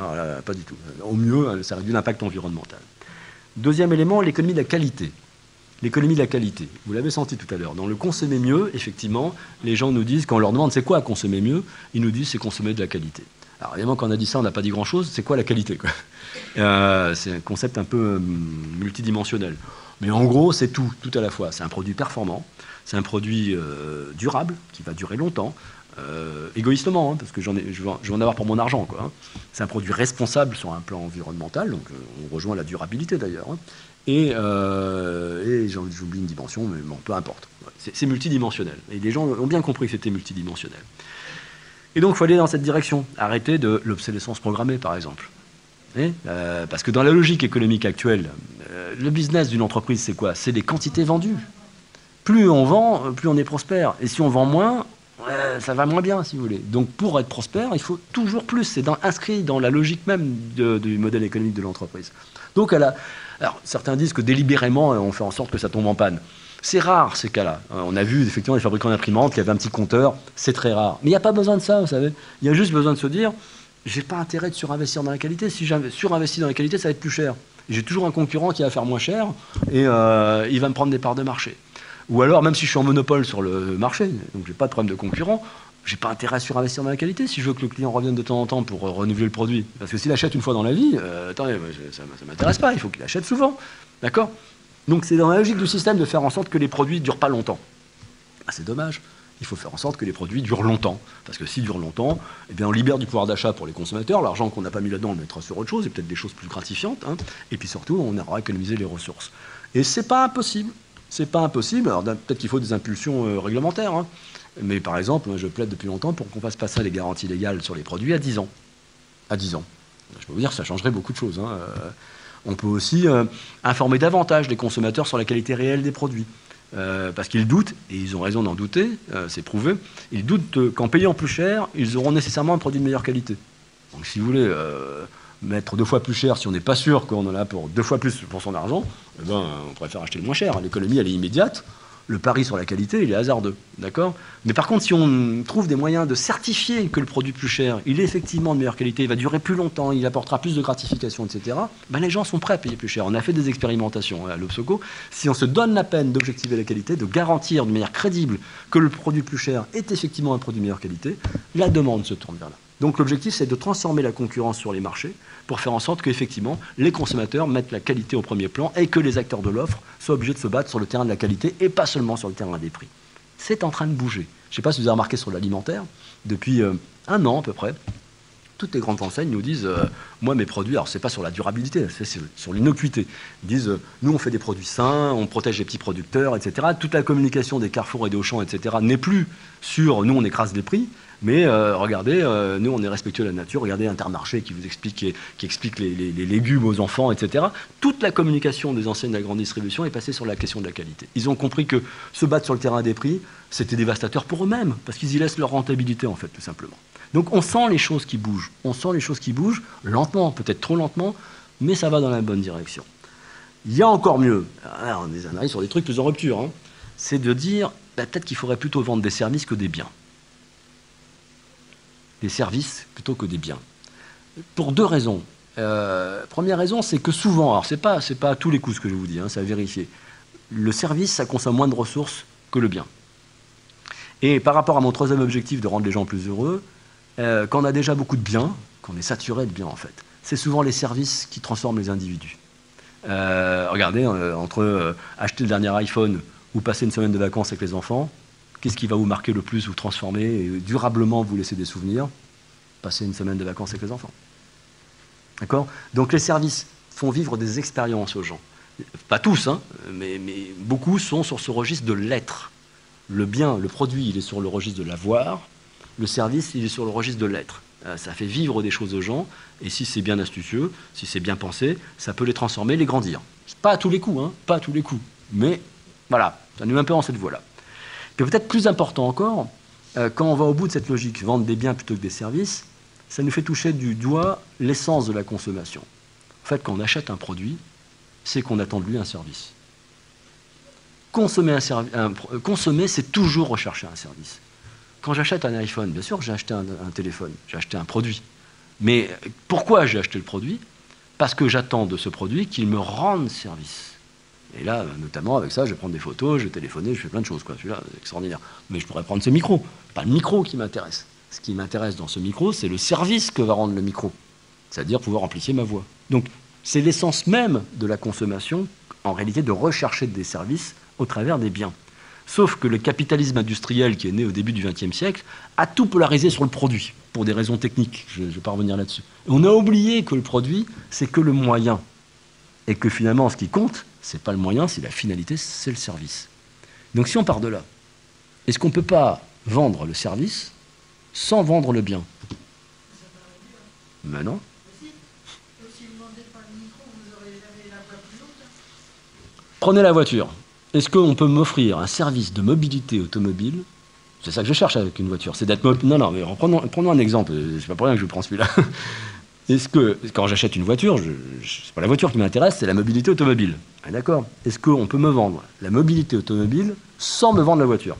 pas du tout. Au mieux, ça réduit l'impact environnemental. Deuxième élément, l'économie de la qualité. L'économie de la qualité. Vous l'avez senti tout à l'heure. Dans le consommer mieux, effectivement, les gens nous disent, quand on leur demande c'est quoi consommer mieux, ils nous disent c'est consommer de la qualité. Alors évidemment, quand on a dit ça, on n'a pas dit grand-chose. C'est quoi la qualité euh, C'est un concept un peu euh, multidimensionnel. Mais en gros, c'est tout, tout à la fois. C'est un produit performant, c'est un produit euh, durable, qui va durer longtemps, égoïstement, hein, parce que j'en je, vais en avoir pour mon argent. Hein. C'est un produit responsable sur un plan environnemental, donc on rejoint la durabilité d'ailleurs. Hein. Et, et j'oublie une dimension, mais bon, peu importe. C'est multidimensionnel. Et les gens ont bien compris que c'était multidimensionnel. Et donc, il faut aller dans cette direction. Arrêter de l'obsolescence programmée, par exemple. Euh, parce que dans la logique économique actuelle, euh, le business d'une entreprise, c'est quoi? C'est des quantités vendues. Plus on vend, plus on est prospère. Et si on vend moins, ça va moins bien, si vous voulez. Donc, pour être prospère, il faut toujours plus. C'est inscrit dans la logique même du modèle économique de l'entreprise. Donc, certains disent que délibérément, on fait en sorte que ça tombe en panne. C'est rare ces cas-là. Euh, on a vu effectivement des fabricants d'imprimantes qui avaient un petit compteur, c'est très rare. Mais il n'y a pas besoin de ça, vous savez. Il y a juste besoin de se dire, j'ai pas intérêt de surinvestir dans la qualité. Si surinvestis dans la qualité, ça va être plus cher. J'ai toujours un concurrent qui va faire moins cher et euh, il va me prendre des parts de marché. Ou alors, même si je suis en monopole sur le marché, donc j'ai pas de problème de concurrent, j'ai pas intérêt à surinvestir dans la qualité si je veux que le client revienne de temps en temps pour euh, renouveler le produit. Parce que s'il achète une fois dans la vie, attendez, ça, ne m'intéresse pas, il faut qu'il achète souvent. D'accord? Donc c'est dans la logique du système de faire en sorte que les produits ne durent pas longtemps. Ah, c'est dommage. Il faut faire en sorte que les produits durent longtemps. Parce que s'ils durent longtemps, eh bien, on libère du pouvoir d'achat pour les consommateurs. L'argent qu'on n'a pas mis là-dedans, on le mettra sur autre chose, et peut-être des choses plus gratifiantes. Hein. Et puis surtout, on aura économisé les ressources. Et c'est pas impossible. C'est pas impossible. Alors peut-être qu'il faut des impulsions euh, réglementaires. Hein. Mais par exemple, je plaide depuis longtemps pour qu'on fasse passer les garanties légales sur les produits à 10 ans. À 10 ans. Je peux vous dire que ça changerait beaucoup de choses. Hein. Euh, on peut aussi euh, informer davantage les consommateurs sur la qualité réelle des produits. Euh, parce qu'ils doutent, et ils ont raison d'en douter, euh, c'est prouvé, ils doutent qu'en payant plus cher, ils auront nécessairement un produit de meilleure qualité. Donc si vous voulez mettre deux fois plus cher, si on n'est pas sûr qu'on en a pour deux fois plus pour son argent, eh ben, on préfère acheter le moins cher. L'économie, elle est immédiate le pari sur la qualité, il est hasardeux. D'accord? Mais par contre, si on trouve des moyens de certifier que le produit plus cher, il est effectivement de meilleure qualité, il va durer plus longtemps, il apportera plus de gratification, etc., ben les gens sont prêts à payer plus cher. On a fait des expérimentations à l'Obsoco. Si on se donne la peine d'objectiver la qualité, de garantir de manière crédible que le produit plus cher est effectivement un produit de meilleure qualité, la demande se tourne vers là. Donc l'objectif, c'est de transformer la concurrence sur les marchés pour faire en sorte qu'effectivement, les consommateurs mettent la qualité au premier plan et que les acteurs de l'offre soient obligés de se battre sur le terrain de la qualité et pas seulement sur le terrain des prix. C'est en train de bouger. Je ne sais pas si vous avez remarqué sur l'alimentaire, depuis euh, un an à peu près, toutes les grandes enseignes nous disent, euh, moi mes produits, alors c'est pas sur la durabilité, c'est sur l'innocuité. Ils disent, euh, nous on fait des produits sains, on protège les petits producteurs, etc. Toute la communication des Carrefour et des Auchan, etc. n'est plus sur, nous on écrase les prix, mais euh, regardez, euh, nous, on est respectueux de la nature. Regardez Intermarché qui vous explique, les, légumes aux enfants, etc. Toute la communication des enseignes de la grande distribution est passée sur la question de la qualité. Ils ont compris que se battre sur le terrain des prix, c'était dévastateur pour eux-mêmes, parce qu'ils y laissent leur rentabilité, en fait, tout simplement. Donc on sent les choses qui bougent. On sent les choses qui bougent, lentement, peut-être trop lentement, mais ça va dans la bonne direction. Il y a encore mieux. Alors, on arrive sur des trucs plus en rupture. Hein. C'est de dire, bah, peut-être qu'il faudrait plutôt vendre des services que des biens des services plutôt que des biens. Pour deux raisons. Euh, première raison, c'est que souvent, alors c'est pas c'est pas à tous les coups ce que je vous dis, hein, c'est à vérifier. Le service, ça consomme moins de ressources que le bien. Et par rapport à mon troisième objectif de rendre les gens plus heureux, euh, quand on a déjà beaucoup de biens, qu'on est saturé de biens en fait, c'est souvent les services qui transforment les individus. Euh, regardez, entre acheter le dernier iPhone ou passer une semaine de vacances avec les enfants, Qu'est-ce qui va vous marquer le plus, vous transformer et durablement vous laisser des souvenirs? Passer une semaine de vacances avec les enfants. D'accord? Donc les services font vivre des expériences aux gens. Pas tous, hein, mais, beaucoup sont sur ce registre de l'être. Le bien, le produit, il est sur le registre de l'avoir. Le service, il est sur le registre de l'être. Euh, ça fait vivre des choses aux gens, et si c'est bien astucieux, si c'est bien pensé, ça peut les transformer, les grandir. Pas à tous les coups, hein, pas à tous les coups. Mais voilà, ça nous met un peu en cette voie-là peut-être plus important encore, euh, quand on va au bout de cette logique, vendre des biens plutôt que des services, ça nous fait toucher du doigt l'essence de la consommation. En fait, quand on achète un produit, c'est qu'on attend de lui un service. Consommer, un consommer c'est toujours rechercher un service. Quand j'achète un iPhone, bien sûr, j'ai acheté un, un téléphone, j'ai acheté un produit. Mais pourquoi j'ai acheté le produit? Parce que j'attends de ce produit qu'il me rende service. Et là, notamment avec ça, je vais prendre des photos, je vais téléphoner, je fais plein de choses. Quoi. Celui-là, extraordinaire. Mais je pourrais prendre ce micro. Pas le micro qui m'intéresse. Ce qui m'intéresse dans ce micro, c'est le service que va rendre le micro. C'est-à-dire pouvoir amplifier ma voix. Donc, c'est l'essence même de la consommation, en réalité, de rechercher des services au travers des biens. Sauf que le capitalisme industriel qui est né au début du XXe siècle a tout polarisé sur le produit, pour des raisons techniques. Je ne vais pas revenir là-dessus. On a oublié que le produit, c'est que le moyen. Et que finalement, ce qui compte, ce n'est pas le moyen, c'est la finalité, c'est le service. Donc si on part de là, est-ce qu'on ne peut pas vendre le service sans vendre le bien? Mais non. Prenez la voiture. Est-ce qu'on peut m'offrir un service de mobilité automobile? C'est ça que je cherche avec une voiture. C'est d'être Non, non, mais prenons, prenons un exemple. C'est pas pour rien que je prends celui-là. Est-ce que, quand j'achète une voiture, ce n'est pas la voiture qui m'intéresse, c'est la mobilité automobile. Ah, d'accord Est-ce qu'on peut me vendre la mobilité automobile sans me vendre la voiture?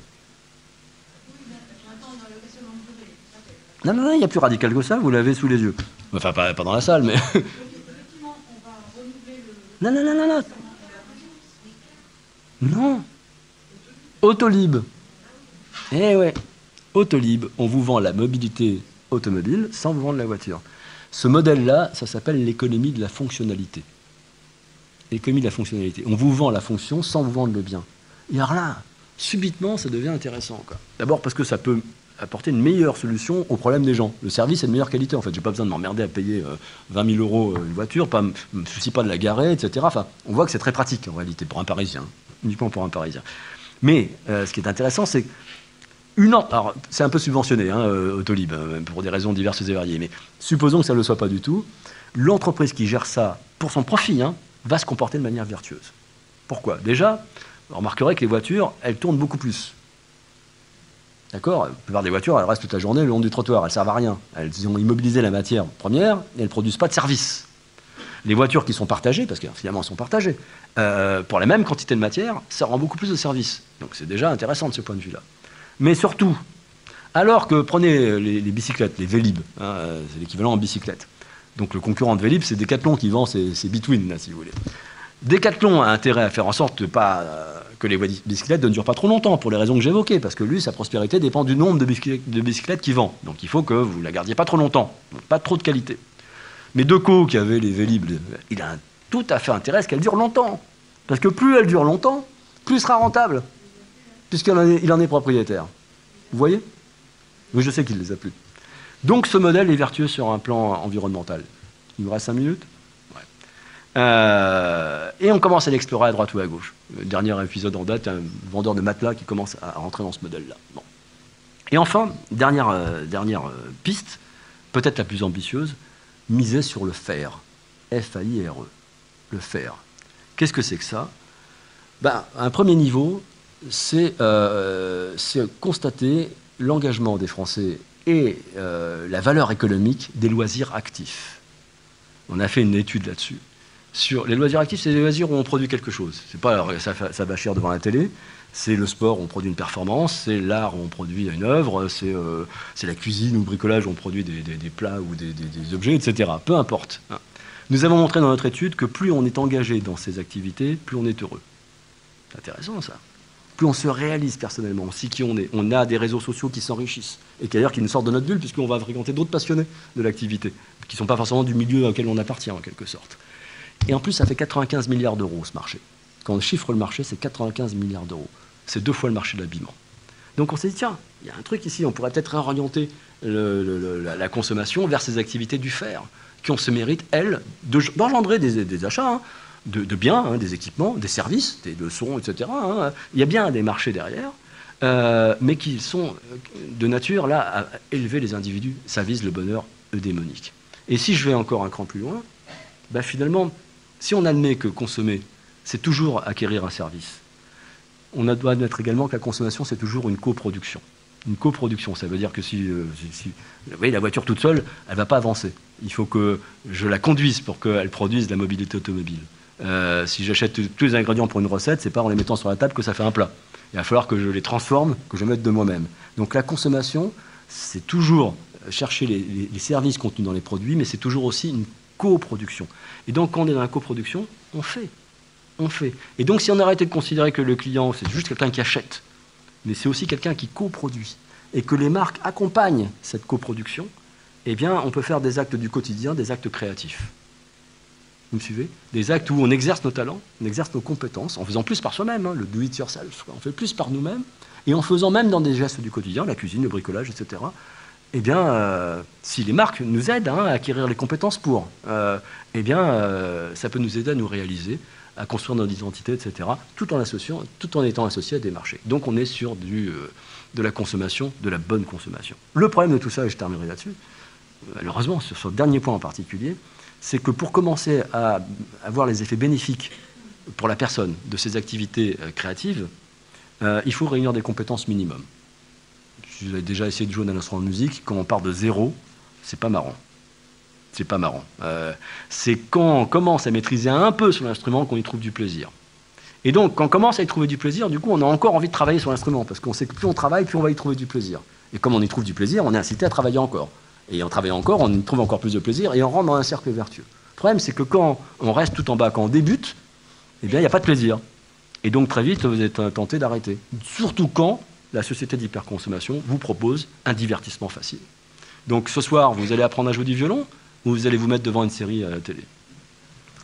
Non, non, non, il y a plus radical que ça, vous l'avez sous les yeux. Enfin, pas, dans la salle, mais. non, non, non, non, non. Non. Autolib. Eh ouais. Autolib, on vous vend la mobilité automobile sans vous vendre la voiture. Ce modèle-là, ça s'appelle l'économie de la fonctionnalité. L'économie de la fonctionnalité. On vous vend la fonction sans vous vendre le bien. Et alors là, subitement, ça devient intéressant. D'abord parce que ça peut apporter une meilleure solution aux problèmes des gens. Le service est de meilleure qualité, en fait. J'ai pas besoin de m'emmerder à payer 20 euh, 000 euros une voiture, pas me soucie pas de la garer, etc. On voit que c'est très pratique, en réalité, pour un Parisien. Uniquement pour un Parisien. Mais euh, ce qui est intéressant, c'est une alors c'est un peu subventionné, hein, euh, Autolib, euh, pour des raisons diverses et variées, mais supposons que ça ne le soit pas du tout, l'entreprise qui gère ça pour son profit hein, va se comporter de manière vertueuse. Pourquoi? Déjà, vous remarquerez que les voitures, elles tournent beaucoup plus. D'accord? La plupart des voitures, elles restent toute la journée le long du trottoir, elles ne servent à rien. Elles ont immobilisé la matière première et elles ne produisent pas de service. Les voitures qui sont partagées, parce que finalement elles sont partagées, euh, pour la même quantité de matière, ça rend beaucoup plus de service. Donc c'est déjà intéressant de ce point de vue-là. Mais surtout, alors que prenez les, bicyclettes, les Vélib, hein, c'est l'équivalent en bicyclette. Donc le concurrent de Vélib, c'est Decathlon qui vend ces, Between, si vous voulez. Decathlon a intérêt à faire en sorte pas, euh, que les bicyclettes ne durent pas trop longtemps, pour les raisons que j'évoquais, parce que lui, sa prospérité dépend du nombre de bicyclettes, qu'il vend. Donc il faut que vous la gardiez pas trop longtemps, pas trop de qualité. Mais Deco, qui avait les Vélib, il a tout à fait intérêt à ce qu'elle dure longtemps. Parce que plus elle dure longtemps, plus sera rentable puisqu'il en, est propriétaire. Vous voyez? Oui, je sais qu'il les a plus. Donc ce modèle est vertueux sur un plan environnemental. Il nous reste cinq minutes? Euh, Et on commence à l'explorer à droite ou à gauche. Dernier épisode en date, un vendeur de matelas qui commence à rentrer dans ce modèle-là. Et enfin, dernière, euh, euh, piste, peut-être la plus ambitieuse, miser sur le fer. F-A-I-R-E. Le fer. Qu'est-ce que c'est que ça? Ben, Un premier niveau, euh, c'est constater l'engagement des Français et euh, la valeur économique des loisirs actifs. On a fait une étude là-dessus. Sur les loisirs actifs, c'est les loisirs où on produit quelque chose. C'est pas ça, ça bâchir devant la télé. C'est le sport où on produit une performance, c'est l'art où on produit une œuvre, c'est euh, la cuisine ou le bricolage où on produit des, plats ou des, des, objets, etc. Peu importe. Nous avons montré dans notre étude que plus on est engagé dans ces activités, plus on est heureux. Intéressant ça plus on se réalise personnellement, on sait qui on est. On a des réseaux sociaux qui s'enrichissent et qui d'ailleurs qui nous sortent de notre bulle puisqu'on va fréquenter d'autres passionnés de l'activité qui ne sont pas forcément du milieu auquel on appartient en quelque sorte. Et en plus, ça fait 95 milliards d'euros ce marché. Quand on chiffre le marché, c'est 95 milliards d'euros. C'est deux fois le marché de l'habillement. Donc on s'est dit, tiens, il y a un truc ici, on pourrait peut-être réorienter la, consommation vers ces activités du fer, qui ont ce mérite, elles, d'engendrer des, achats. Hein de, biens, hein, des équipements, des services, des leçons, etc. Hein. Il y a bien des marchés derrière, euh, mais qui sont de nature là à élever les individus. Ça vise le bonheur eudémonique. Et si je vais encore un cran plus loin, bah finalement, si on admet que consommer, c'est toujours acquérir un service, on doit admettre également que la consommation, c'est toujours une coproduction. Une coproduction, ça veut dire que si, euh, vous voyez, la voiture toute seule, elle ne va pas avancer. Il faut que je la conduise pour qu'elle produise la mobilité automobile. Euh, si j'achète tous les ingrédients pour une recette, c'est pas en les mettant sur la table que ça fait un plat. Il va falloir que je les transforme, que je mette de moi-même. Donc la consommation, c'est toujours chercher les, les- les services contenus dans les produits, mais c'est toujours aussi une coproduction. Et donc quand on est dans la coproduction, on fait. On fait. Et donc si on arrêtait de considérer que le client, c'est juste quelqu'un qui achète, mais c'est aussi quelqu'un qui coproduit, et que les marques accompagnent cette coproduction, eh bien on peut faire des actes du quotidien, des actes créatifs. Me suivez Des actes où on exerce nos talents, on exerce nos compétences, en faisant plus par soi-même, hein, le do it yourself, quoi. on fait plus par nous-mêmes, et en faisant même dans des gestes du quotidien, la cuisine, le bricolage, etc. Eh bien, euh, si les marques nous aident hein, à acquérir les compétences pour, euh, eh bien, euh, ça peut nous aider à nous réaliser, à construire notre identité, etc., tout en, associant, tout en étant associé à des marchés. Donc, on est sur euh, de la consommation, de la bonne consommation. Le problème de tout ça, et je terminerai là-dessus, malheureusement, sur ce dernier point en particulier, c'est que pour commencer à avoir les effets bénéfiques pour la personne de ces activités euh, créatives, euh, il faut réunir des compétences minimum. Si vous avez déjà essayé de jouer d'un instrument de musique, quand on part de zéro, c'est pas marrant. C'est pas marrant. Euh, c'est quand on commence à maîtriser un peu sur l'instrument qu'on y trouve du plaisir. Et donc, quand on commence à y trouver du plaisir, du coup, on a encore envie de travailler sur l'instrument, parce qu'on sait que plus on travaille, plus on va y trouver du plaisir. Et comme on y trouve du plaisir, on est incité à travailler encore. Et en travaillant encore, on y trouve encore plus de plaisir, et on rentre dans un cercle vertueux. Le problème, c'est que quand on reste tout en bas, quand on débute, eh bien, il n'y a pas de plaisir. Et donc, très vite, vous êtes tenté d'arrêter. Surtout quand la société d'hyperconsommation vous propose un divertissement facile. Donc, ce soir, vous allez apprendre à jouer du violon, ou vous allez vous mettre devant une série à la télé.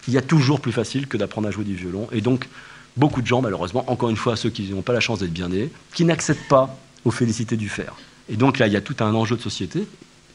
Il y a toujours plus facile que d'apprendre à jouer du violon. Et donc, beaucoup de gens, malheureusement, encore une fois, ceux qui n'ont pas la chance d'être bien nés, qui n'accèdent pas aux félicités du faire. Et donc là, il y a tout un enjeu de société,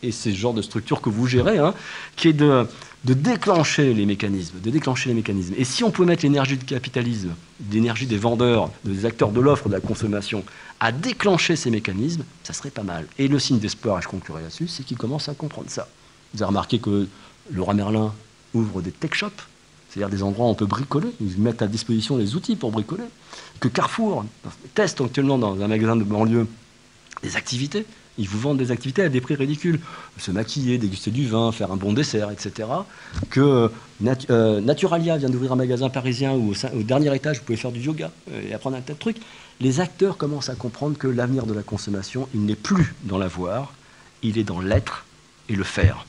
et c'est ce genre de structure que vous gérez, hein, qui est de, déclencher les mécanismes, de déclencher les mécanismes. Et si on pouvait mettre l'énergie du capitalisme, l'énergie des vendeurs, des acteurs de l'offre, de la consommation, à déclencher ces mécanismes, ça serait pas mal. Et le signe d'espoir, et je conclurai là-dessus, c'est qu'ils commencent à comprendre ça. Vous avez remarqué que le roi Merlin ouvre des tech shops, c'est-à-dire des endroits où on peut bricoler, ils mettent à disposition les outils pour bricoler. Que Carrefour teste actuellement dans un magasin de banlieue des activités. Ils vous vendent des activités à des prix ridicules. Se maquiller, déguster du vin, faire un bon dessert, etc. Que euh, Naturalia vient d'ouvrir un magasin parisien où au, au dernier étage, vous pouvez faire du yoga euh, et apprendre un tas de trucs. Les acteurs commencent à comprendre que l'avenir de la consommation, il n'est plus dans l'avoir, il est dans l'être et le faire.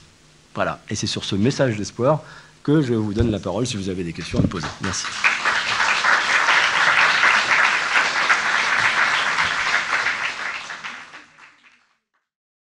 Voilà. Et c'est sur ce message d'espoir que je vous donne la parole si vous avez des questions à me poser. Merci.